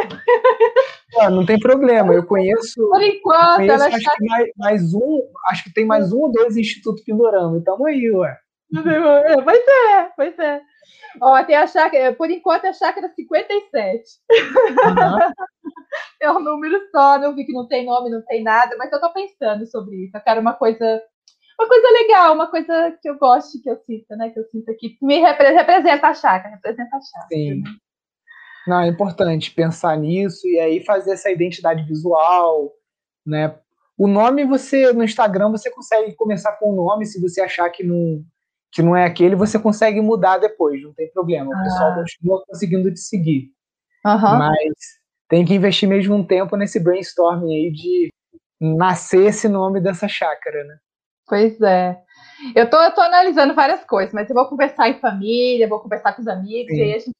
Ah, não tem problema, eu conheço.
Por enquanto,
conheço, ela acho que mais, mais, um, acho que tem mais um ou dois Instituto Pindorama, então aí, ué.
É, pois é, pois é. Ó, tem a chácara, por enquanto é a chácara 57. Uhum. é um número só, não vi que não tem nome, não tem nada, mas eu tô pensando sobre isso. Eu quero uma coisa uma coisa legal, uma coisa que eu gosto, que eu sinto, né? Que eu sinto aqui, me representa a chácara, representa a chácara. Sim. Né?
Não, é importante pensar nisso e aí fazer essa identidade visual, né? O nome você no Instagram você consegue começar com o nome, se você achar que não que não é aquele, você consegue mudar depois, não tem problema. O ah. pessoal continua conseguindo te seguir.
Uhum.
Mas tem que investir mesmo um tempo nesse brainstorming aí de nascer esse nome dessa chácara, né?
Pois é. Eu tô, eu tô analisando várias coisas, mas eu vou conversar em família, vou conversar com os amigos, Sim. e aí a gente,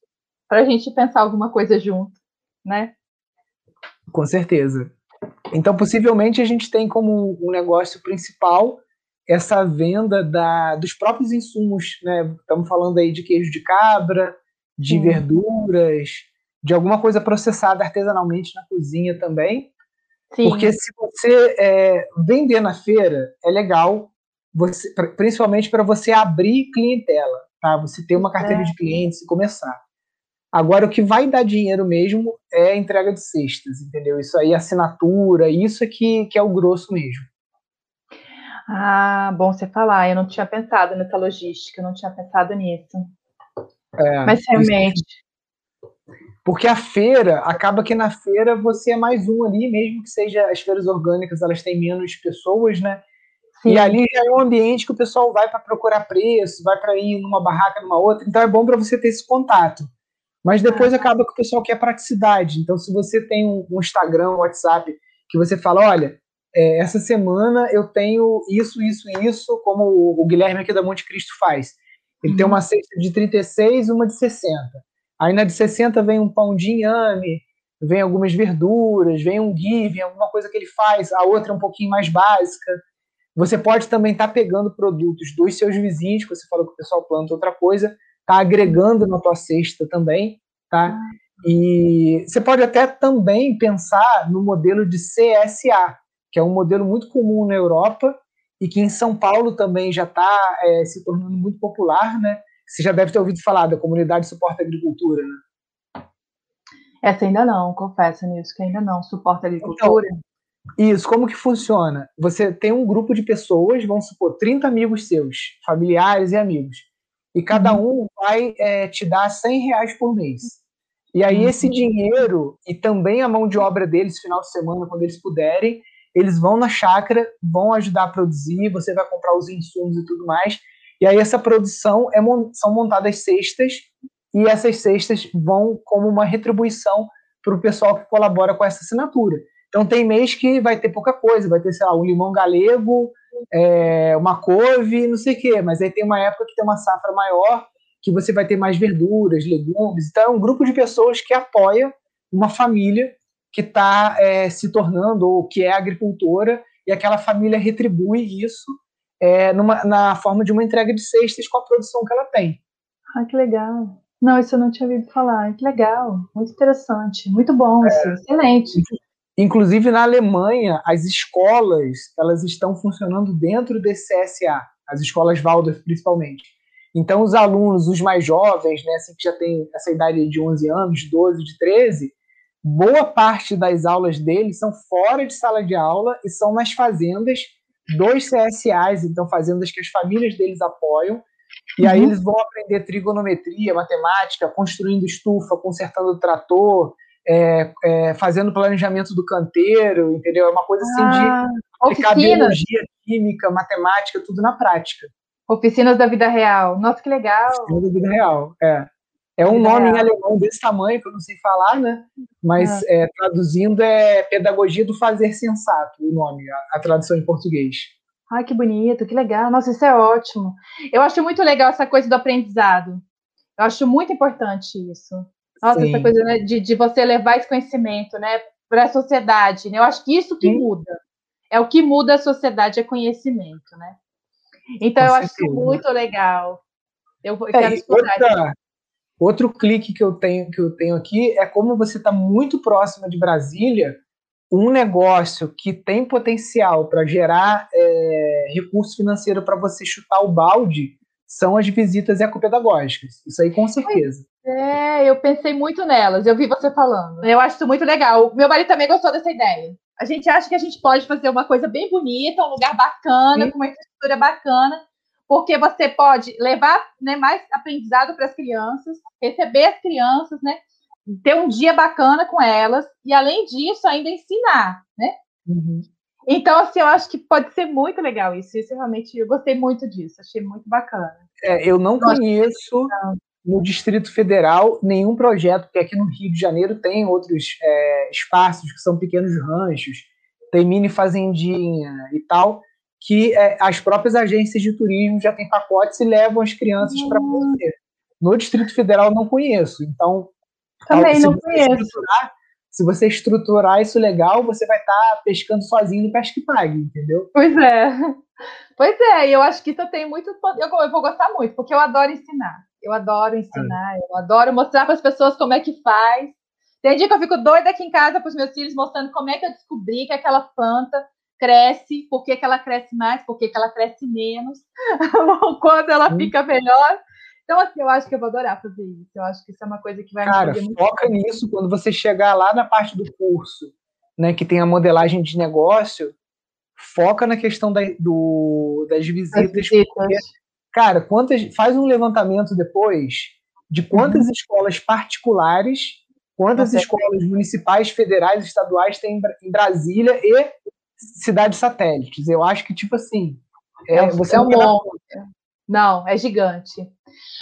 pra gente pensar alguma coisa junto, né?
Com certeza. Então, possivelmente, a gente tem como um negócio principal essa venda da, dos próprios insumos, né? Estamos falando aí de queijo de cabra, de Sim. verduras, de alguma coisa processada artesanalmente na cozinha também, Sim. Porque se você é, vender na feira, é legal, você, principalmente para você abrir clientela, tá? Você ter uma carteira é. de clientes e começar. Agora, o que vai dar dinheiro mesmo é a entrega de cestas, entendeu? Isso aí, assinatura, isso é que, que é o grosso mesmo.
Ah, bom você falar. Eu não tinha pensado nessa logística, eu não tinha pensado nisso. É, Mas realmente.
Porque a feira, acaba que na feira você é mais um ali, mesmo que seja as feiras orgânicas, elas têm menos pessoas, né? Sim. E ali já é um ambiente que o pessoal vai para procurar preço, vai para ir numa barraca, numa outra. Então é bom para você ter esse contato. Mas depois ah. acaba que o pessoal quer praticidade. Então, se você tem um, Instagram, um WhatsApp, que você fala, olha, é, essa semana eu tenho isso, isso e isso, como o, o Guilherme aqui da Monte Cristo faz. Ele uhum. tem uma cesta de 36 e uma de 60. Aí na de 60 vem um pão de inhame, vem algumas verduras, vem um ghee, vem alguma coisa que ele faz, a outra é um pouquinho mais básica. Você pode também estar tá pegando produtos dos seus vizinhos, que você falou que o pessoal planta outra coisa, tá agregando na tua cesta também, tá? E você pode até também pensar no modelo de CSA, que é um modelo muito comum na Europa e que em São Paulo também já está é, se tornando muito popular, né? Você já deve ter ouvido falar da comunidade suporta agricultura, né?
Essa ainda não, confesso nisso, que ainda não. Suporta agricultura? Então,
isso, como que funciona? Você tem um grupo de pessoas, vamos supor, 30 amigos seus, familiares e amigos. E cada uhum. um vai é, te dar 100 reais por mês. E aí, uhum. esse dinheiro e também a mão de obra deles, final de semana, quando eles puderem, eles vão na chácara, vão ajudar a produzir, você vai comprar os insumos e tudo mais. E aí essa produção é, são montadas cestas e essas cestas vão como uma retribuição para o pessoal que colabora com essa assinatura. Então tem mês que vai ter pouca coisa, vai ter, sei lá, um limão galego, é, uma couve, não sei o quê, mas aí tem uma época que tem uma safra maior, que você vai ter mais verduras, legumes. Então é um grupo de pessoas que apoia uma família que está é, se tornando ou que é agricultora e aquela família retribui isso é, numa, na forma de uma entrega de cestas com a produção que ela tem.
Ah, que legal. Não, isso eu não tinha ouvido falar. Que legal, muito interessante, muito bom, é, excelente.
Inclusive na Alemanha, as escolas elas estão funcionando dentro desse CSA, as escolas Waldorf principalmente. Então os alunos, os mais jovens, né, assim que já tem essa idade de 11 anos, 12, de 13, boa parte das aulas deles são fora de sala de aula e são nas fazendas dois CSAs, então fazendas que as famílias deles apoiam, e aí uhum. eles vão aprender trigonometria, matemática, construindo estufa, consertando trator, é, é, fazendo planejamento do canteiro, entendeu? É uma coisa assim ah, de aplicar biologia, química, matemática, tudo na prática.
Oficinas da Vida Real. Nossa, que legal.
Oficinas da Vida Real, é. É um nome em alemão desse tamanho, que eu não sei falar, né? Mas ah. é, traduzindo é Pedagogia do Fazer Sensato, o nome, a, a, tradução em português.
Ai, que bonito, que legal. Nossa, isso é ótimo. Eu acho muito legal essa coisa do aprendizado. Eu acho muito importante isso. Nossa, Sim. essa coisa né, de, de você levar esse conhecimento né, para a sociedade. Né? Eu acho que isso que Sim. muda. É o que muda a sociedade, é conhecimento, né? Então, Com eu certeza. acho muito legal. Eu, eu é, quero
explorar outra, Outro clique que eu tenho que eu tenho aqui é como você está muito próxima de Brasília, um negócio que tem potencial para gerar é, recurso financeiro para você chutar o balde são as visitas ecopedagógicas. Isso aí com certeza.
É, eu pensei muito nelas, eu vi você falando. Eu acho isso muito legal. Meu marido também gostou dessa ideia. A gente acha que a gente pode fazer uma coisa bem bonita, um lugar bacana, Sim. com uma infraestrutura bacana, porque você pode levar né, mais aprendizado para as crianças, receber as crianças, né, ter um dia bacana com elas e além disso ainda ensinar, né? Uhum. Então assim eu acho que pode ser muito legal isso. Isso realmente eu gostei muito disso, achei muito bacana.
É, eu não conheço no Distrito Federal nenhum projeto, porque aqui no Rio de Janeiro tem outros é, espaços que são pequenos ranchos, tem mini fazendinha e tal, que é, as próprias agências de turismo já têm pacotes e levam as crianças para hum. você. No Distrito Federal não conheço, então
também não conheço.
Se você estruturar isso legal, você vai estar tá pescando sozinho no pesque pague, entendeu?
Pois é. Pois é, e eu acho que isso tem muito. Eu, eu vou gostar muito, porque eu adoro ensinar. Eu adoro ensinar, é. eu adoro mostrar para as pessoas como é que faz. Tem dia que eu fico doida aqui em casa para os meus filhos, mostrando como é que eu descobri que aquela planta cresce, por que, que ela cresce mais, por que, que ela cresce menos, quando ela fica melhor. Então, assim, eu acho que eu vou adorar fazer isso. Eu acho que isso é uma coisa que vai
Cara,
me
foca muito. nisso quando você chegar lá na parte do curso, né, que tem a modelagem de negócio, foca na questão da, do, das visitas. visitas. Porque, cara, quantas, faz um levantamento depois de quantas uhum. escolas particulares, quantas escolas municipais, federais, estaduais tem em Brasília e cidades satélites. Eu acho que, tipo assim,
é, você é um monte. Não, é gigante.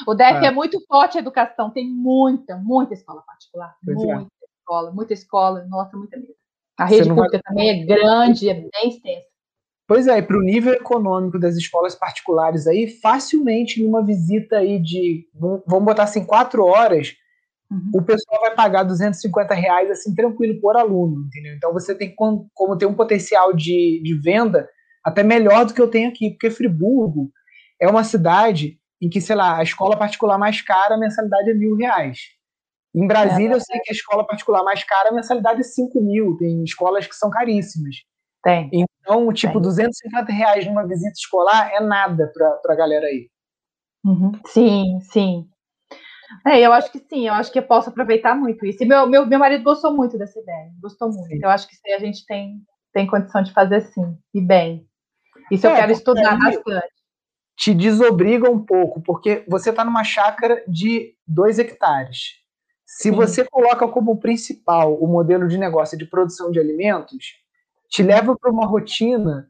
O DF é. é. muito forte em educação, tem muita, muita escola particular. Pois é. muita é. escola, muita escola, nossa, muita mesmo. A rede pública vai... também é grande, é bem extensa.
Pois é, para o nível econômico das escolas particulares aí, facilmente numa visita aí de, vamos botar assim, quatro horas, Uhum. O pessoal vai pagar 250 reais assim tranquilo por aluno, entendeu? Então você tem como, como ter um potencial de, de venda até melhor do que eu tenho aqui, porque Friburgo é uma cidade em que, sei lá, a escola particular mais cara, a mensalidade é mil reais. Em Brasília, é, eu sei que a escola particular mais cara, a mensalidade é 5 mil. Tem escolas que são caríssimas.
Tem.
Então, tipo, tem. 250 reais numa visita escolar é nada para a galera aí.
Uhum. Sim, sim. É, eu acho que sim, eu acho que eu posso aproveitar muito isso. E meu, meu, meu marido gostou muito dessa ideia, gostou muito. Sim. Eu acho que sim, a gente tem, tem condição de fazer sim, e bem. Isso é, eu quero estudar bastante.
Te desobriga um pouco, porque você está numa chácara de dois hectares. Se sim. você coloca como principal o modelo de negócio de produção de alimentos, te leva para uma rotina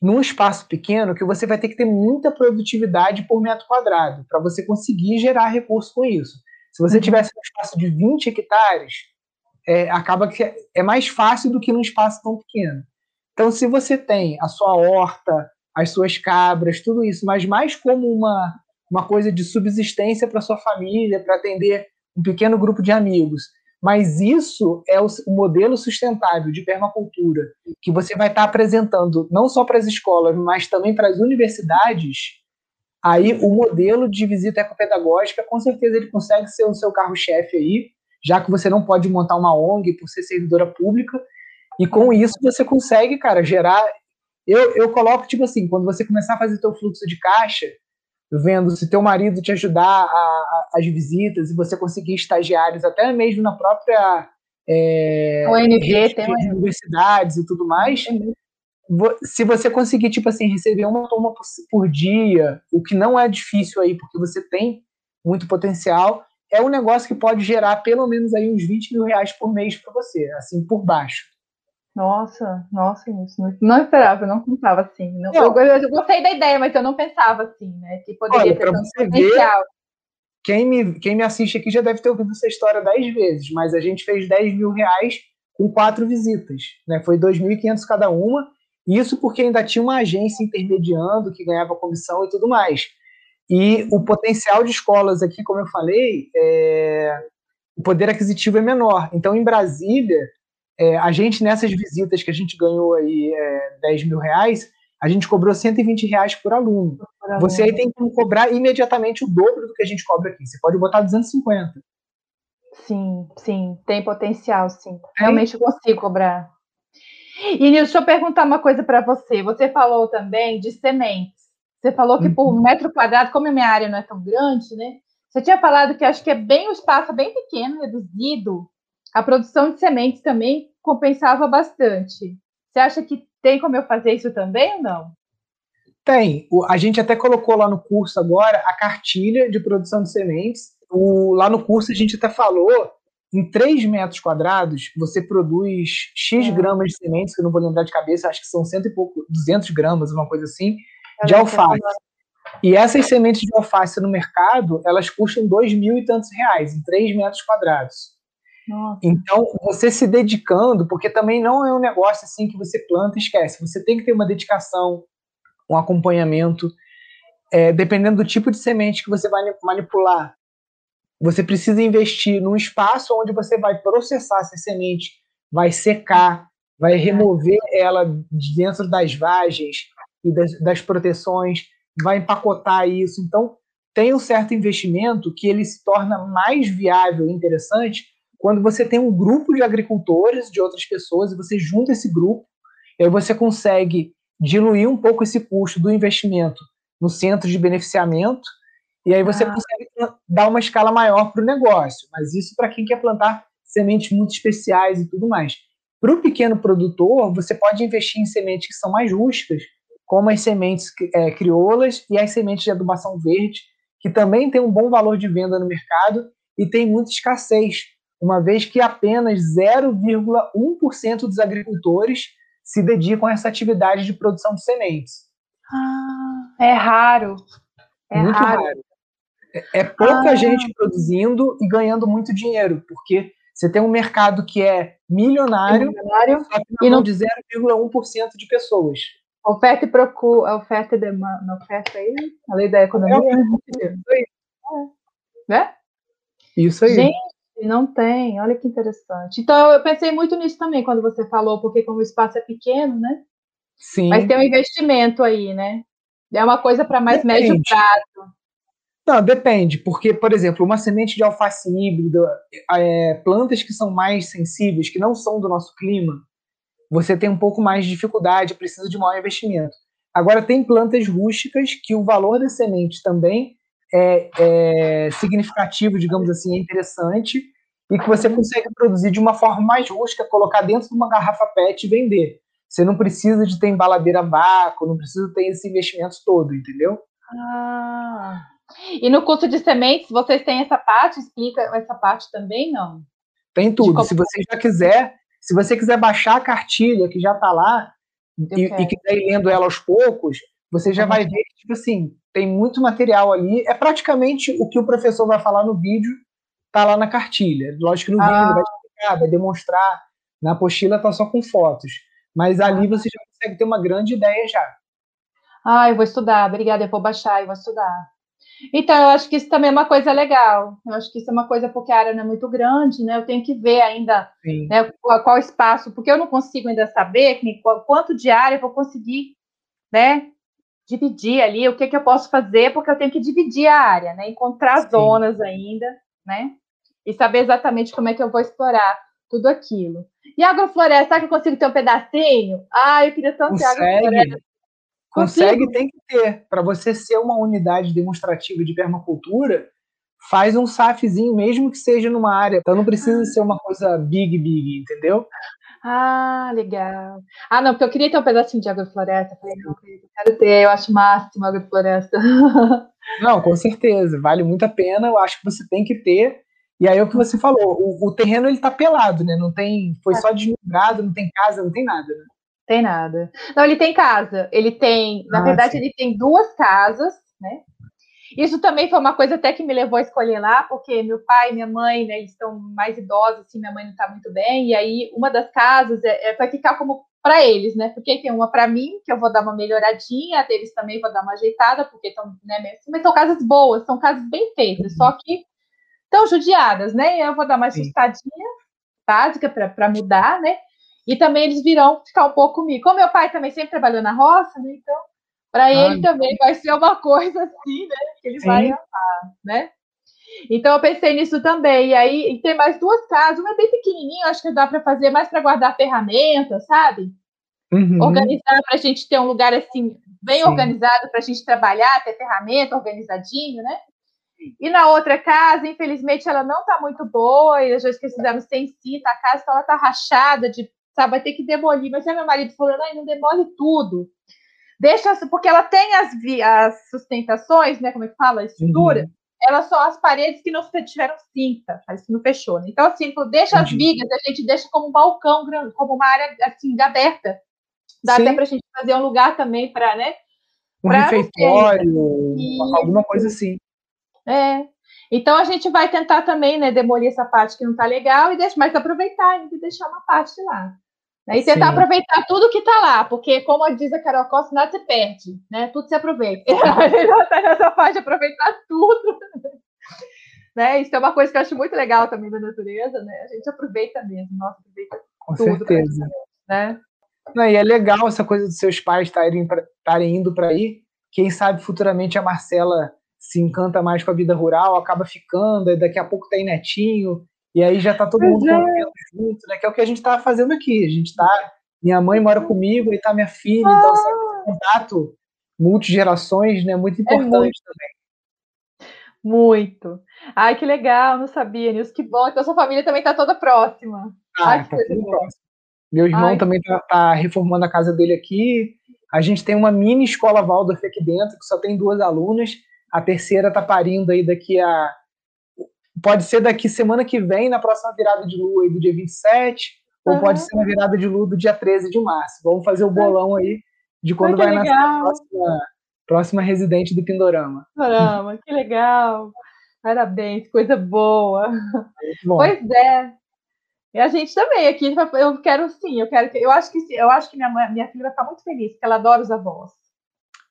num espaço pequeno que você vai ter que ter muita produtividade por metro quadrado para você conseguir gerar recurso com isso. Se você uhum. tivesse um espaço de 20 hectares, é, acaba que é mais fácil do que num espaço tão pequeno. Então, se você tem a sua horta, as suas cabras, tudo isso, mas mais como uma, uma coisa de subsistência para sua família, para atender um pequeno grupo de amigos, mas isso é o, modelo sustentável de permacultura que você vai estar apresentando não só para as escolas, mas também para as universidades. Aí o modelo de visita ecopedagógica, com certeza ele consegue ser o seu carro-chefe aí, já que você não pode montar uma ONG por ser servidora pública, e com isso você consegue, cara, gerar. Eu, eu coloco, tipo assim, quando você começar a fazer seu fluxo de caixa, vendo se teu marido te ajudar a, a, as visitas e você conseguir estagiários até mesmo na própria é,
ONG,
tem de universidades e tudo mais. Se você conseguir, tipo assim, receber uma turma por, por dia, o que não é difícil aí, porque você tem muito potencial, é um negócio que pode gerar pelo menos aí uns 20 mil reais por mês para você, assim, por baixo.
Nossa, nossa, isso não, não esperava, eu não pensava assim. Não, não. Eu, eu, gostei da ideia, mas eu não pensava assim, né? Que poderia Olha, ter tanto potencial. Ver,
quem, me, quem me assiste aqui já deve ter ouvido essa história dez vezes, mas a gente fez 10 mil reais com quatro visitas. Né? Foi 2.500 cada uma, isso porque ainda tinha uma agência intermediando que ganhava comissão e tudo mais. E o potencial de escolas aqui, como eu falei, é... o poder aquisitivo é menor. Então, em Brasília, é, a gente, nessas visitas que a gente ganhou aí é, 10 mil reais, a gente cobrou 120 reais por aluno. Por Você aí tem que cobrar imediatamente o dobro do que a gente cobra aqui. Você pode botar 250.
Sim, sim, tem potencial, sim. Realmente eu consigo cobrar. E Nilson, deixa eu perguntar uma coisa para você. Você falou também de sementes. Você falou que por uhum. metro quadrado, como a minha área não é tão grande, né? Você tinha falado que acho que é bem o espaço é bem pequeno, reduzido. A produção de sementes também compensava bastante. Você acha que tem como eu fazer isso também ou não?
Tem. A gente até colocou lá no curso agora a cartilha de produção de sementes. O, lá no curso a gente até falou em 3 metros quadrados, você produz X é. gramas de sementes, que eu não vou lembrar de cabeça, acho que são cento e pouco, 200 gramas, uma coisa assim, é de alface. E essas sementes de alface no mercado, elas custam dois mil e tantos reais, em 3 metros quadrados. Nossa. Então, você se dedicando, porque também não é um negócio assim que você planta e esquece. Você tem que ter uma dedicação, um acompanhamento. É, dependendo do tipo de semente que você vai manipular, você precisa investir num espaço onde você vai processar essa semente, vai secar, vai remover ela de dentro das vagens e das, das proteções, vai empacotar isso. Então, tem um certo investimento que ele se torna mais viável e interessante quando você tem um grupo de agricultores, de outras pessoas, e você junta esse grupo, e aí você consegue diluir um pouco esse custo do investimento no centro de beneficiamento e aí você ah. consegue dar uma escala maior para o negócio. Mas isso para quem quer plantar sementes muito especiais e tudo mais. Para o pequeno produtor, você pode investir em sementes que são mais rústicas, como as sementes é, crioulas e as sementes de adubação verde, que também tem um bom valor de venda no mercado e tem muita escassez, uma vez que apenas 0,1% dos agricultores se dedicam a essa atividade de produção de sementes.
Ah, é raro. É
muito raro. raro. É, é pouca ah. gente produzindo e ganhando muito dinheiro, porque você tem um mercado que é milionário, milionário e não de 0,1% de pessoas.
Oferta e procura, oferta e demanda, oferta aí, a lei da economia. É, isso aí. Né?
Isso aí.
Gente, não tem, olha que interessante. Então, eu pensei muito nisso também quando você falou, porque como o espaço é pequeno, né?
Sim.
Mas tem um investimento aí, né? É uma coisa para mais Depende. médio prazo.
Não, depende, porque, por exemplo, uma semente de alface híbrida, é, plantas que são mais sensíveis, que não são do nosso clima, você tem um pouco mais de dificuldade, precisa de maior investimento. Agora, tem plantas rústicas que o valor da semente também é, é significativo, digamos assim, é interessante, e que você consegue produzir de uma forma mais rústica, colocar dentro de uma garrafa PET e vender. Você não precisa de ter embaladeira a vácuo, não precisa ter esse investimento todo, entendeu?
Ah, e no curso de sementes, vocês têm essa parte? Explica essa parte também, não?
Tem tudo. Se você já quiser, se você quiser baixar a cartilha que já está lá e, e, quiser ir lendo ela aos poucos, você já vai ver que, tipo assim, tem muito material ali. É praticamente o que o professor vai falar no vídeo, tá lá na cartilha. Lógico que no ah. vídeo vai explicar, vai demonstrar. Na apostila tá só com fotos. Mas ali ah. você já consegue ter uma grande ideia já.
Ah, eu vou estudar. Obrigada, eu vou baixar, eu vou estudar. Então, eu acho que isso também é uma coisa legal. Eu acho que isso é uma coisa porque a área não é muito grande, né? Eu tenho que ver ainda né, qual, qual, espaço, porque eu não consigo ainda saber quanto de área eu vou conseguir, né? Dividir ali, o que, que eu posso fazer, porque eu tenho que dividir a área, né? Encontrar Sim. zonas ainda, né? E saber exatamente como é que eu vou explorar tudo aquilo. E agrofloresta, será que eu consigo ter um pedacinho? Ah, eu queria tanto ter agrofloresta.
Consegue, tem que ter. Para você ser uma unidade demonstrativa de permacultura, faz um SAFzinho, mesmo que seja numa área. Então não precisa ah. ser uma coisa big, big, entendeu?
Ah, legal. Ah, não, porque eu queria ter um pedacinho de agrofloresta. Falei, não, eu quero ter, eu acho máximo agrofloresta.
Não, com certeza, vale muito a pena. Eu acho que você tem que ter. E aí é o que você falou, o, o terreno ele tá pelado, né? Não tem, foi é. só desmembrado, não tem casa, não tem nada, né?
Tem nada. Não, ele tem casa. Ele tem, na ah, verdade, sim. ele tem duas casas, né? Isso também foi uma coisa até que me levou a escolher lá, porque meu pai e minha mãe, né, eles estão mais idosos, assim, minha mãe não está muito bem, e aí uma das casas é, é vai ficar como para eles, né? Porque tem uma para mim, que eu vou dar uma melhoradinha, a deles também vou dar uma ajeitada, porque estão, né, mas são casas boas, são casas bem feitas, só que estão judiadas, né? Eu vou dar uma ajustadinha básica para mudar, né? E também eles virão ficar um pouco comigo. Como meu pai também sempre trabalhou na roça, né? Então, para ele também vai ser uma coisa assim, né? Que ele Sim. vai amar, né? Então eu pensei nisso também. E aí e tem mais duas casas, uma é bem pequenininha, acho que dá para fazer mais para guardar ferramentas, sabe? Uhum. Organizar para a gente ter um lugar assim bem Sim. organizado para a gente trabalhar, ter ferramenta organizadinho, né? E na outra casa, infelizmente, ela não está muito boa, e as vezes que fizemos sem cinta, a casa então ela está rachada, de, sabe, vai ter que demolir. Mas aí meu marido falou, não, não demole tudo. Deixa, porque ela tem as, as sustentações, né, como é que fala, a estrutura, uhum. elas são as paredes que não tiveram cinta, mas não fechou. Né? Então, assim, deixa as vigas, a gente deixa como um balcão, como uma área, assim, aberta. Dá Sim. até para a gente fazer um lugar também para, né?
Um refeitório, alguma coisa assim.
É. Então a gente vai tentar também, né, demolir essa parte que não está legal e deixar, mas aproveitar e deixar uma parte lá. Né? E tentar Sim. aproveitar tudo que está lá, porque, como diz a Carol Costa, nada se perde, né? Tudo se aproveita. a gente está nessa parte de aproveitar tudo. né? Isso é uma coisa que eu acho muito legal também da natureza, né? A gente aproveita mesmo, nossa, aproveita
Com tudo. certeza. Né? Não, e é legal essa coisa dos seus pais estarem indo para aí. Quem sabe futuramente a Marcela se encanta mais com a vida rural, acaba ficando, e daqui a pouco tá aí netinho, e aí já tá todo mundo é. junto, né? Que é o que a gente tá fazendo aqui. A gente tá. Minha mãe mora comigo e tá minha filha, ah. então esse contato multigerações, né? Muito é importante é muito. também.
Muito. Ai, que legal, não sabia, Nilson. Que bom. Então sua família também tá toda próxima. Ah, Ai,
tá tudo próximo. Meu irmão Ai, também tá, tá, reformando a casa dele aqui. A gente tem uma mini escola Waldorf aqui dentro, que só tem duas alunas. A terceira tá parindo aí daqui a. Pode ser daqui semana que vem, na próxima virada de lua aí do dia 27, uhum. ou pode ser na virada de lua do dia 13 de março. Vamos fazer o bolão aí de quando Ai, vai nascer a próxima, próxima residente do Pindorama.
Caramba, que legal! Parabéns, coisa boa. Pois é. E a gente também aqui, eu quero sim, eu quero eu acho que eu acho que minha, minha filha vai ficar muito feliz, porque ela adora os avós.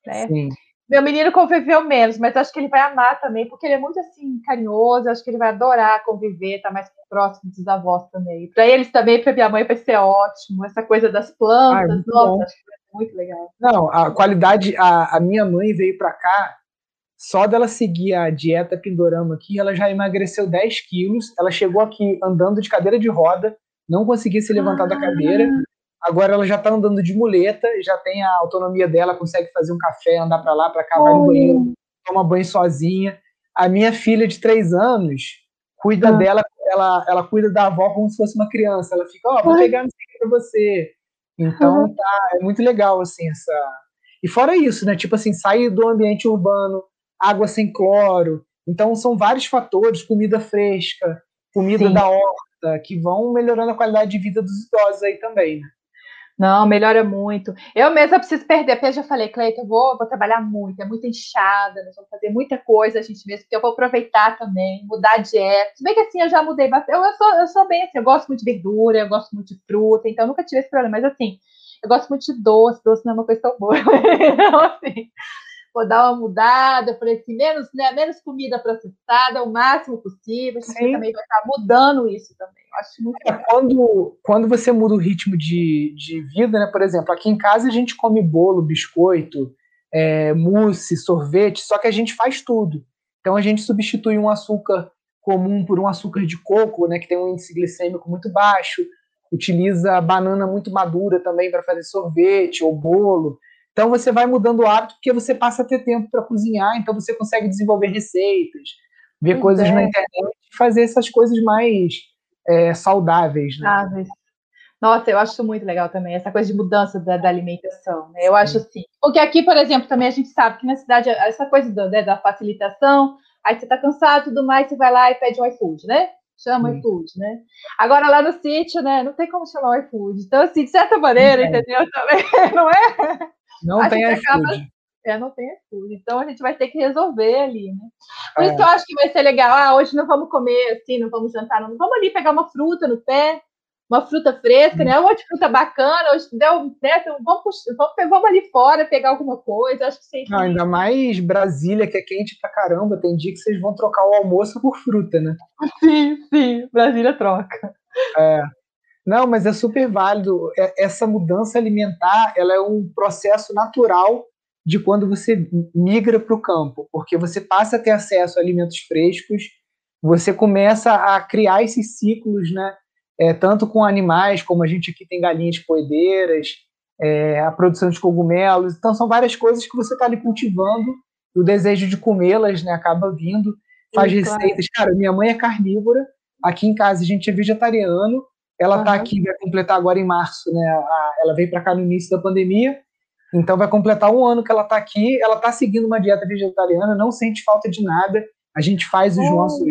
Né? Sim. Meu menino conviveu menos, mas acho que ele vai amar também, porque ele é muito assim carinhoso, acho que ele vai adorar conviver, estar tá mais próximo dos avós também. Para eles também, para minha mãe vai ser ótimo, essa coisa das plantas, Ai, nossa, acho que vai ser muito legal.
Não, a qualidade, a, a minha mãe veio para cá, só dela seguir a dieta Pindorama aqui, ela já emagreceu 10 quilos, ela chegou aqui andando de cadeira de roda, não conseguia se levantar ah. da cadeira, Agora ela já está andando de muleta, já tem a autonomia dela, consegue fazer um café, andar para lá, para cá, vai no banheiro, toma banho sozinha. A minha filha de três anos cuida ah. dela, ela, ela cuida da avó como se fosse uma criança. Ela fica, ó, oh, vou pegar isso para você. Então tá, é muito legal assim essa. E fora isso, né? Tipo assim, sair do ambiente urbano, água sem cloro. Então são vários fatores, comida fresca, comida Sim. da horta, que vão melhorando a qualidade de vida dos idosos aí também, né?
Não, melhora muito. Eu mesma preciso perder, eu já falei, Cleiton, eu vou, vou trabalhar muito, é muito inchada, nós vamos fazer muita coisa a gente mesmo, porque eu vou aproveitar também, mudar a dieta. Se bem que assim, eu já mudei bastante. Eu, eu, sou, eu sou bem assim, eu gosto muito de verdura, eu gosto muito de fruta, então nunca tive esse problema, mas assim, eu gosto muito de doce, doce não é uma coisa tão boa. então, assim, vou dar uma mudada, por assim, menos, né, menos comida processada, o máximo possível. A gente também vai estar mudando isso também.
É, quando, quando você muda o ritmo de, de vida, né? Por exemplo, aqui em casa a gente come bolo, biscoito, é, mousse, sorvete, só que a gente faz tudo. Então a gente substitui um açúcar comum por um açúcar de coco, né, que tem um índice glicêmico muito baixo, utiliza banana muito madura também para fazer sorvete ou bolo. Então você vai mudando o hábito porque você passa a ter tempo para cozinhar, então você consegue desenvolver receitas, ver pois coisas é. na internet e fazer essas coisas mais é, saudáveis. Né?
Nossa, eu acho muito legal também, essa coisa de mudança da, da alimentação. Né? Eu acho assim. Porque aqui, por exemplo, também a gente sabe que na cidade, essa coisa do, né, da facilitação, aí você está cansado e tudo mais, você vai lá e pede um iFood, né? chama iFood, né? Agora lá no sítio, né, não tem como chamar o iFood. Então, assim, de certa maneira, entendeu? Também, não é?
Não a tem iFood. Acaba...
É, não tem iFood. Então a gente vai ter que resolver ali, né? Por é. isso que eu acho que vai ser legal. Ah, hoje não vamos comer assim, não vamos jantar, não. Vamos ali pegar uma fruta no pé, uma fruta fresca, né? Uma de fruta bacana, hoje deu, né? Então, vamos, vamos, vamos ali fora pegar alguma coisa. Acho que sim.
Não, ainda mais Brasília, que é quente pra caramba. Tem dia que vocês vão trocar o almoço por fruta, né?
Sim, sim. Brasília troca.
É. Não, mas é super válido. É, essa mudança alimentar, ela é um processo natural de quando você migra para o campo, porque você passa a ter acesso a alimentos frescos, você começa a criar esses ciclos, né? é, tanto com animais, como a gente aqui tem galinhas poedeiras, é, a produção de cogumelos. Então, são várias coisas que você está ali cultivando, e o desejo de comê-las né, acaba vindo, faz Sim, receitas. Claro. Cara, minha mãe é carnívora, aqui em casa a gente é vegetariano, ela está uhum. aqui, vai completar agora em março, né? A, ela veio para cá no início da pandemia, então vai completar um ano que ela está aqui, ela está seguindo uma dieta vegetariana, não sente falta de nada. A gente faz os oh. nossos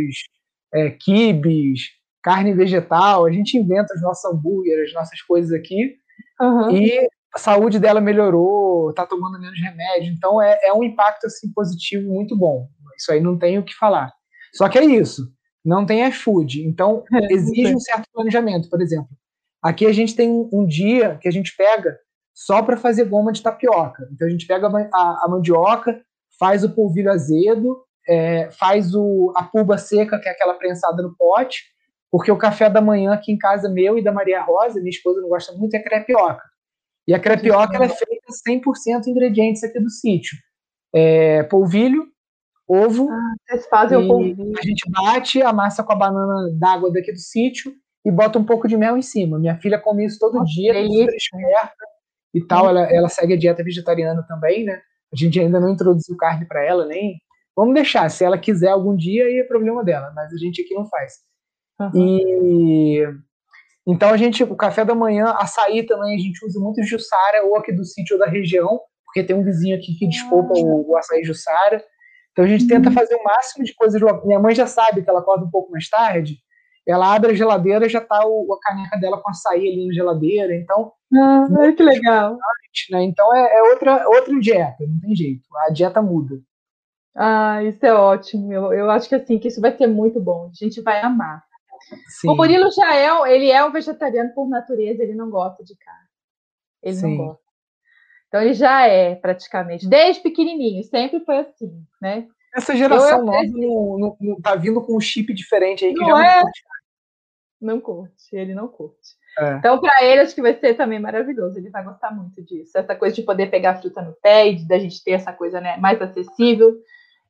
é, quibes, carne vegetal, a gente inventa os nossos hambúrgueres, as nossas coisas aqui, uhum. e a saúde dela melhorou, tá tomando menos remédio, então é, é um impacto assim, positivo muito bom. Isso aí não tem o que falar. Só que é isso, não tem iFood, então exige um certo planejamento. Por exemplo, aqui a gente tem um, um dia que a gente pega só para fazer goma de tapioca. Então a gente pega a, a mandioca, faz o polvilho azedo, é, faz o, a pulba seca, que é aquela prensada no pote, porque o café da manhã aqui em casa, meu e da Maria Rosa, minha esposa não gosta muito, é crepioca. E a crepioca ela é feita 100% ingredientes aqui do sítio. É, polvilho, ovo.
Ah, vocês fazem o polvilho.
A gente bate a massa com a banana d'água daqui do sítio e bota um pouco de mel em cima. Minha filha come isso todo Nossa, dia, super esperta e tal. Ela, ela segue a dieta vegetariana também, né? A gente ainda não introduziu carne para ela, nem. Vamos deixar, se ela quiser algum dia, aí é problema dela, mas a gente aqui não faz. Uhum. E então a gente, o café da manhã, açaí também, a gente usa muito Jussara, ou aqui do sítio ou da região, porque tem um vizinho aqui que despolpa o, o açaí Jussara. Então a gente tenta uhum. fazer o máximo de coisas. Minha mãe já sabe que ela acorda um pouco mais tarde. Ela abre a geladeira já tá o, a caneca dela com açaí ali na geladeira. Então.
Ah, que legal.
Né? Então é, é, outra, outra dieta, não tem jeito. A dieta muda.
Ah, isso é ótimo. Eu, eu acho que assim, que isso vai ser muito bom. A gente vai amar. Sim. O Murilo já é, ele é um vegetariano por natureza, ele não gosta de carne. Ele Sim. não gosta. Então ele já é praticamente, desde pequenininho, sempre foi assim, né?
Essa geração nova não, não, não, tá vindo com um chip diferente aí que
não
já
é? Não curte. Ele não curte. É. Então, para ele, acho que vai ser também maravilhoso. Ele vai gostar muito disso. Essa coisa de poder pegar fruta no pé e da gente ter essa coisa né, mais acessível.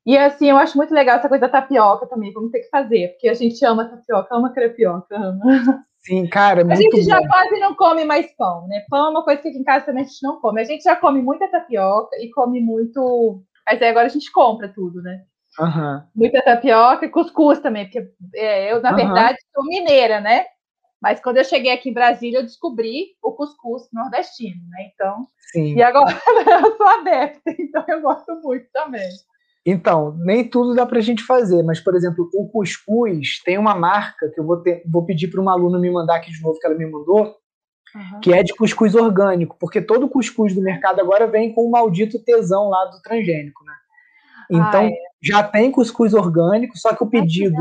E assim, eu acho muito legal essa coisa da tapioca também. Vamos ter que fazer, porque a gente ama tapioca, ama crepioca, ama.
Sim, cara,
A gente já quase não come mais pão, né? Pão é uma coisa que aqui em casa também a gente não come. A gente já come muita tapioca e come muito. Mas aí agora a gente compra tudo, né?
Uhum.
Muita tapioca e cuscuz também, porque é, eu, na uhum. verdade, sou mineira, né? Mas quando eu cheguei aqui em Brasília, eu descobri o cuscuz nordestino, né? Então.
Sim.
E agora eu sou adepta, então eu gosto muito também.
Então, nem tudo dá para a gente fazer, mas, por exemplo, o cuscuz tem uma marca que eu vou, ter, vou pedir para uma aluna me mandar aqui de novo, que ela me mandou, uhum. que é de cuscuz orgânico, porque todo cuscuz do mercado agora vem com o maldito tesão lá do transgênico, né? Então, ah, é. Já tem cuscuz orgânico, só que o pedido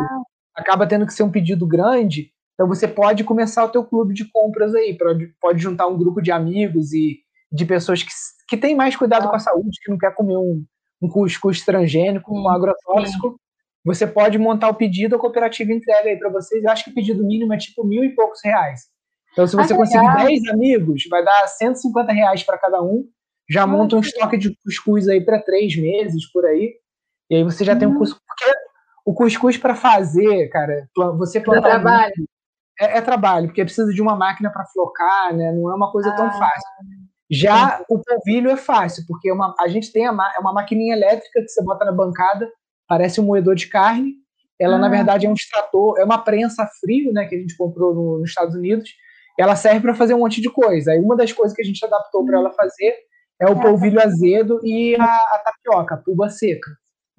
acaba tendo que ser um pedido grande, então você pode começar o teu clube de compras aí, pode, pode juntar um grupo de amigos e de pessoas que, que têm mais cuidado ah. com a saúde, que não quer comer um um cuscuz transgênico, um agrotóxico, você pode montar o pedido, a cooperativa entrega aí para vocês. Eu acho que o pedido mínimo é tipo mil e poucos reais. Então, se você ah, conseguir legal. 10 amigos, vai dar 150 reais para cada um. Já ah, monta um estoque de cuscuz aí para três meses, por aí. E aí você já hum. tem um cuscuz. Porque o cuscuz para fazer, cara, você plantar.
É trabalho.
É, é, trabalho, porque precisa de uma máquina para flocar, né? Não é uma coisa ah. tão fácil. Já o polvilho é fácil, porque é uma, a gente tem a, é uma maquininha elétrica que você bota na bancada, parece um moedor de carne. Ela, ah. na verdade, é um extrator, é uma prensa frio, né, que a gente comprou no, nos Estados Unidos. Ela serve para fazer um monte de coisa. Aí uma das coisas que a gente adaptou para ela fazer é o polvilho azedo e a, a tapioca, a tuba seca.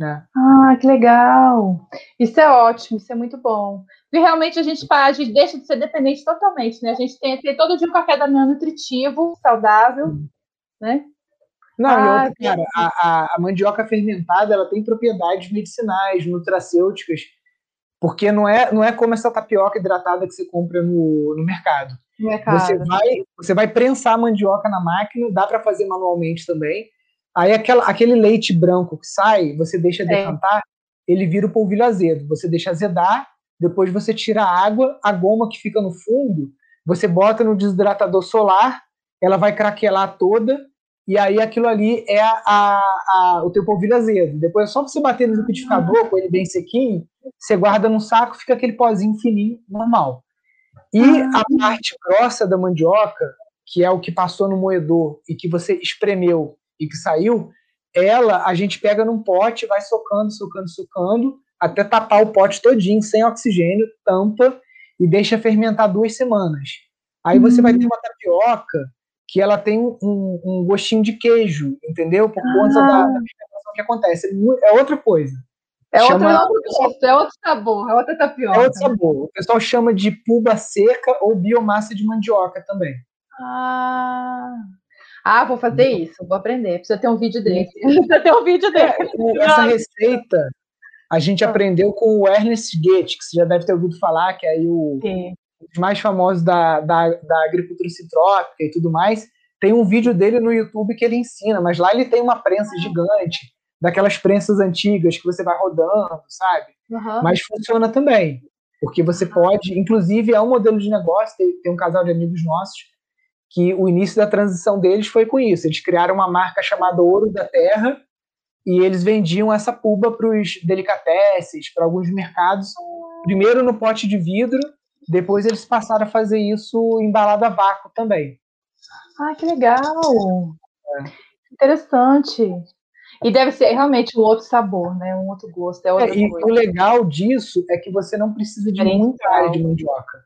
Né?
Ah, que legal! Isso é ótimo, isso é muito bom. E realmente a gente, a gente deixa de ser dependente totalmente, né? A gente tem, tem todo dia um café da manhã nutritivo, saudável, né?
Não, ah, e outra, cara, a, a, mandioca fermentada ela tem propriedades medicinais, nutracêuticas, porque não é, não é como essa tapioca hidratada que você compra no, no mercado. mercado. Você vai, você vai prensar a mandioca na máquina, dá para fazer manualmente também. Aí aquela, aquele leite branco que sai, você deixa decantar, ele vira o polvilho azedo. Você deixa azedar, depois você tira a água, a goma que fica no fundo, você bota no desidratador solar, ela vai craquelar toda, e aí aquilo ali é a, a, a, o teu polvilho azedo. Depois é só você bater no liquidificador com ele bem sequinho, você guarda num saco, fica aquele pozinho fininho, normal. E a parte grossa da mandioca, que é o que passou no moedor e que você espremeu e que saiu, ela a gente pega num pote, vai socando, socando, socando, até tapar o pote todinho, sem oxigênio, tampa e deixa fermentar duas semanas. Aí você vai ter uma tapioca que ela tem um, um gostinho de queijo, entendeu? Por conta ah. da, da fermentação que acontece. É outra coisa.
É, chama, outro gosto, é outro sabor, é outra tapioca.
É outro sabor. O pessoal chama de puba seca ou biomassa de mandioca também.
Ah, ah vou fazer isso, vou aprender. Precisa ter um vídeo desse. Precisa ter um vídeo desse.
É, essa receita a gente ah. aprendeu com o Ernest Goethe, que você já deve ter ouvido falar, que é aí o, os mais famosos da, da, da agricultura citrópica e tudo mais. Tem um vídeo dele no YouTube que ele ensina, mas lá ele tem uma prensa gigante daquelas prensas antigas que você vai rodando, sabe? Uhum. Mas funciona também, porque você pode, inclusive é um modelo de negócio, tem, tem um casal de amigos nossos que o início da transição deles foi com isso. Eles criaram uma marca chamada Ouro da Terra e eles vendiam essa puba para os delicatessen, para alguns mercados, primeiro no pote de vidro, depois eles passaram a fazer isso embalado a vácuo também.
Ah, que legal! É. Interessante. E deve ser realmente um outro sabor, né? Um outro gosto. É, é
e coisa. o legal disso é que você não precisa de muita área de mandioca.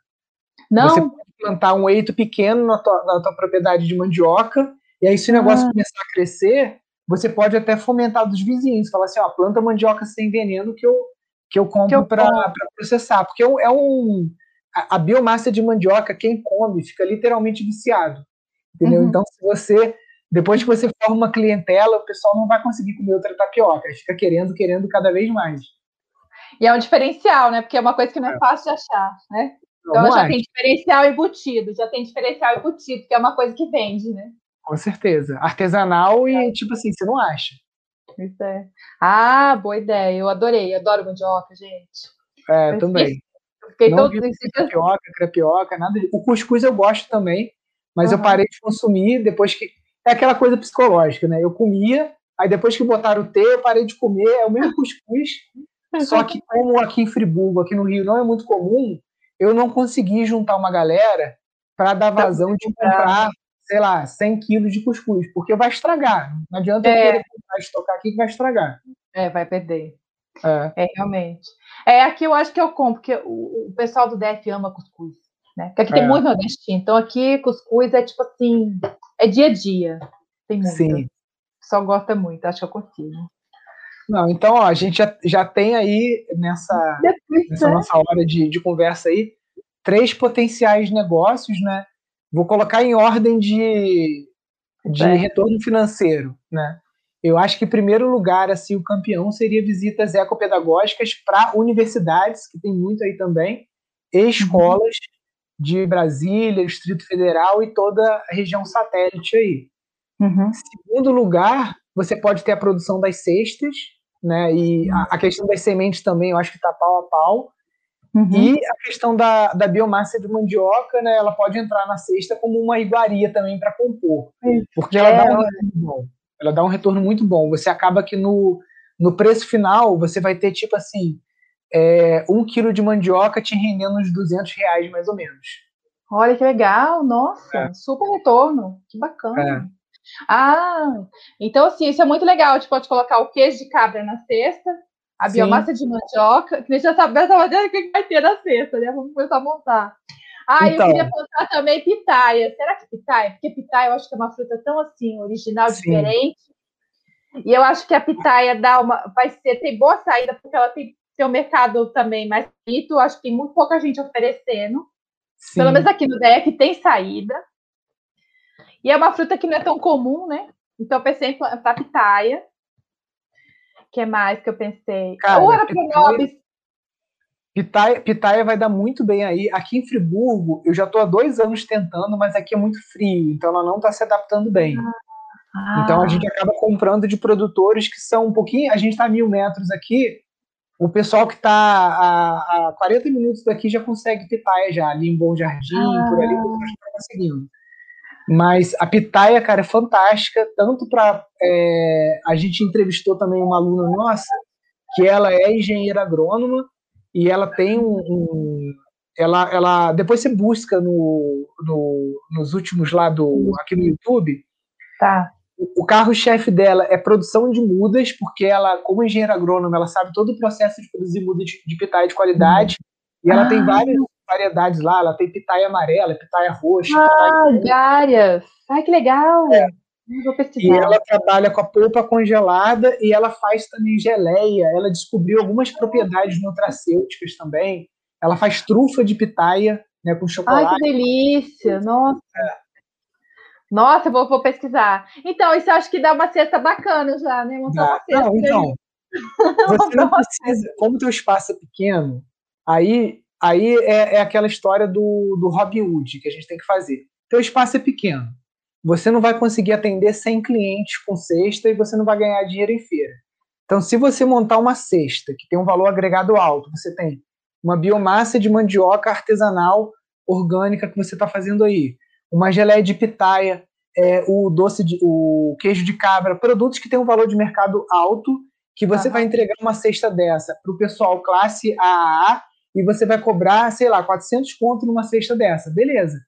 Não.
Você plantar um eito pequeno na tua, na tua propriedade de mandioca, e aí se o negócio ah. começar a crescer, você pode até fomentar dos vizinhos. Falar assim, ó, planta mandioca sem veneno que eu, que eu compro para processar. Porque é um... A, a, biomassa de mandioca, quem come, fica literalmente viciado. Entendeu? Uhum. Então, se você depois que você forma uma clientela, o pessoal não vai conseguir comer outra tapioca, fica querendo, querendo cada vez mais.
E é um diferencial, né? Porque é uma coisa que não é, é. fácil de achar, né? Então já tem diferencial embutido, já tem diferencial embutido, que é uma coisa que vende, né?
Com certeza. Artesanal e, é. tipo assim, você não acha.
Isso é. Ah, boa ideia. Eu adorei. Adoro mandioca, gente.
É, eu também. Fiquei não todo... crepioca, crepioca, nada. O cuscuz eu gosto também, mas uhum. eu parei de consumir depois que é aquela coisa psicológica, né? Eu comia, aí depois que botaram o T, eu parei de comer, é o mesmo cuscuz, só que como aqui em Friburgo, aqui no Rio, não é muito comum, eu não consegui juntar uma galera para dar tá vazão de comprar, sei lá, 100 quilos de cuscuz, porque vai estragar. Não adianta é. eu querer estocar aqui que vai estragar.
É, vai perder. É. é, realmente. É, aqui eu acho que eu compro, porque o, o pessoal do DF ama cuscuz. Né? Porque aqui é. tem muito nordestino. Então aqui cuscuz é tipo assim, é dia a dia. Tem muito. Sim. Só gosta muito, acho que eu consigo.
Não, então, ó, a gente já, já tem aí nessa, nessa nossa hora de, de conversa aí três potenciais negócios, né? Vou colocar em ordem de, de é. retorno financeiro, né? Eu acho que, em primeiro lugar, assim, o campeão seria visitas ecopedagógicas para universidades, que tem muito aí também, e uhum. escolas, de Brasília, Distrito Federal e toda a região satélite aí. Uhum. Segundo lugar, você pode ter a produção das cestas, né? E a, a questão das sementes também, eu acho que está pau a pau. Uhum. E a questão da, da biomassa de mandioca, né? Ela pode entrar na cesta como uma iguaria também para compor, porque ela dá um é. retorno bom. Ela dá um retorno muito bom. Você acaba que no, no preço final você vai ter tipo assim é, um quilo de mandioca te rendendo uns 200 reais, mais ou menos.
Olha que legal, nossa, é. super retorno, que bacana. Ah, então assim, isso é muito legal. A gente pode colocar o queijo de cabra na cesta, a Sim. biomassa de mandioca, que deixa saber essa maneira que vai ter na cesta, né? Vamos começar a montar. Ah, então, eu queria plantar também pitaia. Será que pitaia? Porque pitaia eu acho que é uma fruta tão assim, original, sim. diferente. E eu acho que a pitaia dá uma, vai ser, tem boa saída, porque ela tem, um mercado também mais bonito, acho que tem muito pouca gente oferecendo. Sim. Pelo menos aqui no DEC tem saída. E é uma fruta que não é tão comum, né? Então eu pensei em plantar pitaia. O que mais que eu pensei?
Cara, Ou era pitaia, pitaia, pitaia vai dar muito bem aí. Aqui em Friburgo, eu já estou há dois anos tentando, mas aqui é muito frio, então ela não está se adaptando bem. Ah. Então a gente acaba comprando de produtores que são um pouquinho. A gente está a mil metros aqui, o pessoal que está a, a 40 minutos daqui já consegue pitaia já, ali em Bom Jardim, ah. por ali, o pessoal está conseguindo. Mas a pitaia, cara, é fantástica, tanto para. É, a gente entrevistou também uma aluna nossa, que ela é engenheira agrônoma, e ela tem um. um ela, ela, depois você busca no, no, nos últimos lá do, aqui no YouTube.
Tá.
O carro-chefe dela é produção de mudas, porque ela, como engenheira agrônoma, ela sabe todo o processo de produzir muda de, de pitaia de qualidade. Uhum. E ela tem várias variedades lá, ela tem pitaia amarela, pitaia roxa.
Ah, várias! Ai, que legal! É.
E ela trabalha com a polpa congelada e ela faz também geleia. Ela descobriu algumas propriedades nutracêuticas também. Ela faz trufa de pitaia, né, com chocolate.
Ai, que delícia! Nossa! É. Nossa, vou, vou pesquisar. Então, isso eu acho que dá uma cesta bacana já, né? Montar uma cesta.
Não, então. Você não precisa, como o teu espaço é pequeno, aí Aí é, é aquela história do, do Robin Hood que a gente tem que fazer. Teu espaço é pequeno. Você não vai conseguir atender 100 clientes com cesta e você não vai ganhar dinheiro em feira. Então, se você montar uma cesta que tem um valor agregado alto, você tem uma biomassa de mandioca artesanal orgânica que você está fazendo aí, uma geleia de pitaia, é, o doce de, o queijo de cabra, produtos que têm um valor de mercado alto, que você vai entregar uma cesta dessa para o pessoal classe AAA e você vai cobrar, sei lá, 400 conto numa cesta dessa. Beleza.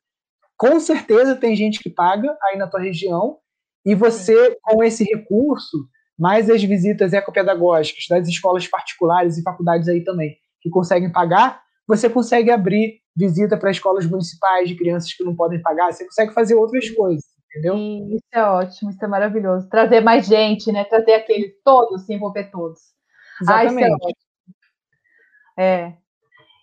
Com certeza tem gente que paga aí na tua região e você, com esse recurso, mais as visitas ecopedagógicas das escolas particulares e faculdades aí também, que conseguem pagar, você consegue abrir visita para escolas municipais de crianças que não podem pagar, você consegue fazer outras coisas, entendeu?
Sim, isso é ótimo, isso é maravilhoso. Trazer mais gente, né? Trazer aqueles todos, se envolver todos.
Exatamente. Ah, isso é ótimo.
É,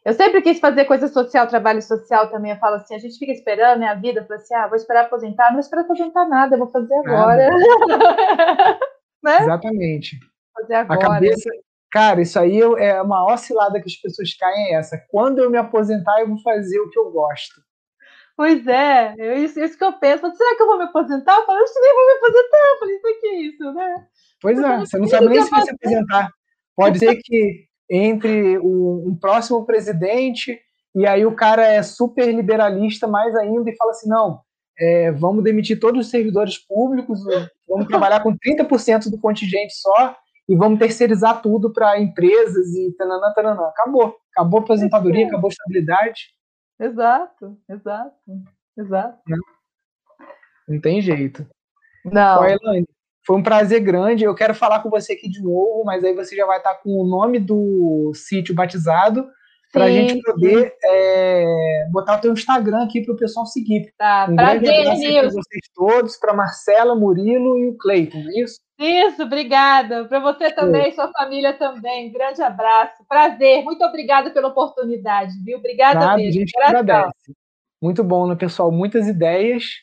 eu sempre quis fazer coisa social, trabalho social também. Eu falo assim, a gente fica esperando né, a vida, eu falo assim, ah, vou esperar aposentar, não vou esperar aposentar nada, eu vou fazer agora.
né? Exatamente.
Fazer agora.
A cabeça, cara, isso aí é uma oscilada que as pessoas caem é essa. Quando eu me aposentar, eu vou fazer o que eu gosto.
Pois é, eu, isso, isso que eu penso. Será que eu vou me aposentar? Eu falo, eu nem vou me aposentar. Eu falei, isso aqui é isso, né?
Pois é, você não sabe nem se vai se aposentar. Pode ser que entre o, um próximo presidente e aí o cara é super liberalista mais ainda e fala assim, não, é, vamos demitir todos os servidores públicos, vamos trabalhar com 30% do contingente só e vamos terceirizar tudo para empresas e tananã, tananã. Acabou. Acabou a aposentadoria, acabou a estabilidade.
Exato, exato, exato.
Não, não tem jeito.
Não. Ó,
Elaine, foi um prazer grande. Eu quero falar com você aqui de novo, mas aí você já vai estar com o nome do sítio batizado para a gente poder é, botar o teu Instagram aqui para o pessoal seguir.
Tá, um prazer,
para vocês todos, para Marcela, Murilo e o Cleiton, é isso?
Isso, obrigada. Para você também, é. sua família também. Grande abraço. Prazer. Muito obrigada pela oportunidade, viu? Obrigada
Nada,
mesmo.
A gente agradece. Muito bom, né, pessoal? Muitas ideias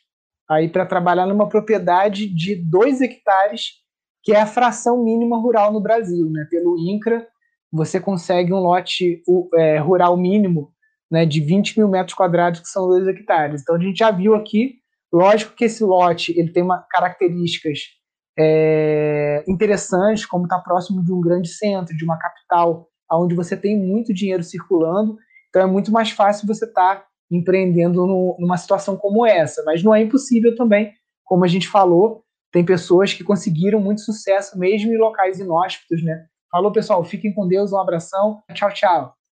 aí para trabalhar numa propriedade de 2 hectares, que é a fração mínima rural no Brasil. Né? Pelo INCRA, você consegue um lote é, rural mínimo né, de 20 mil metros quadrados, que são 2 hectares. Então a gente já viu aqui, lógico que esse lote ele tem uma, características é, interessantes, como está próximo de um grande centro, de uma capital, onde você tem muito dinheiro circulando, então é muito mais fácil você estar tá empreendendo no, numa situação como essa. Mas não é impossível também, como a gente falou, tem pessoas que conseguiram muito sucesso mesmo em locais inóspitos, né? Falou, pessoal, fiquem com Deus, um abração, tchau, tchau.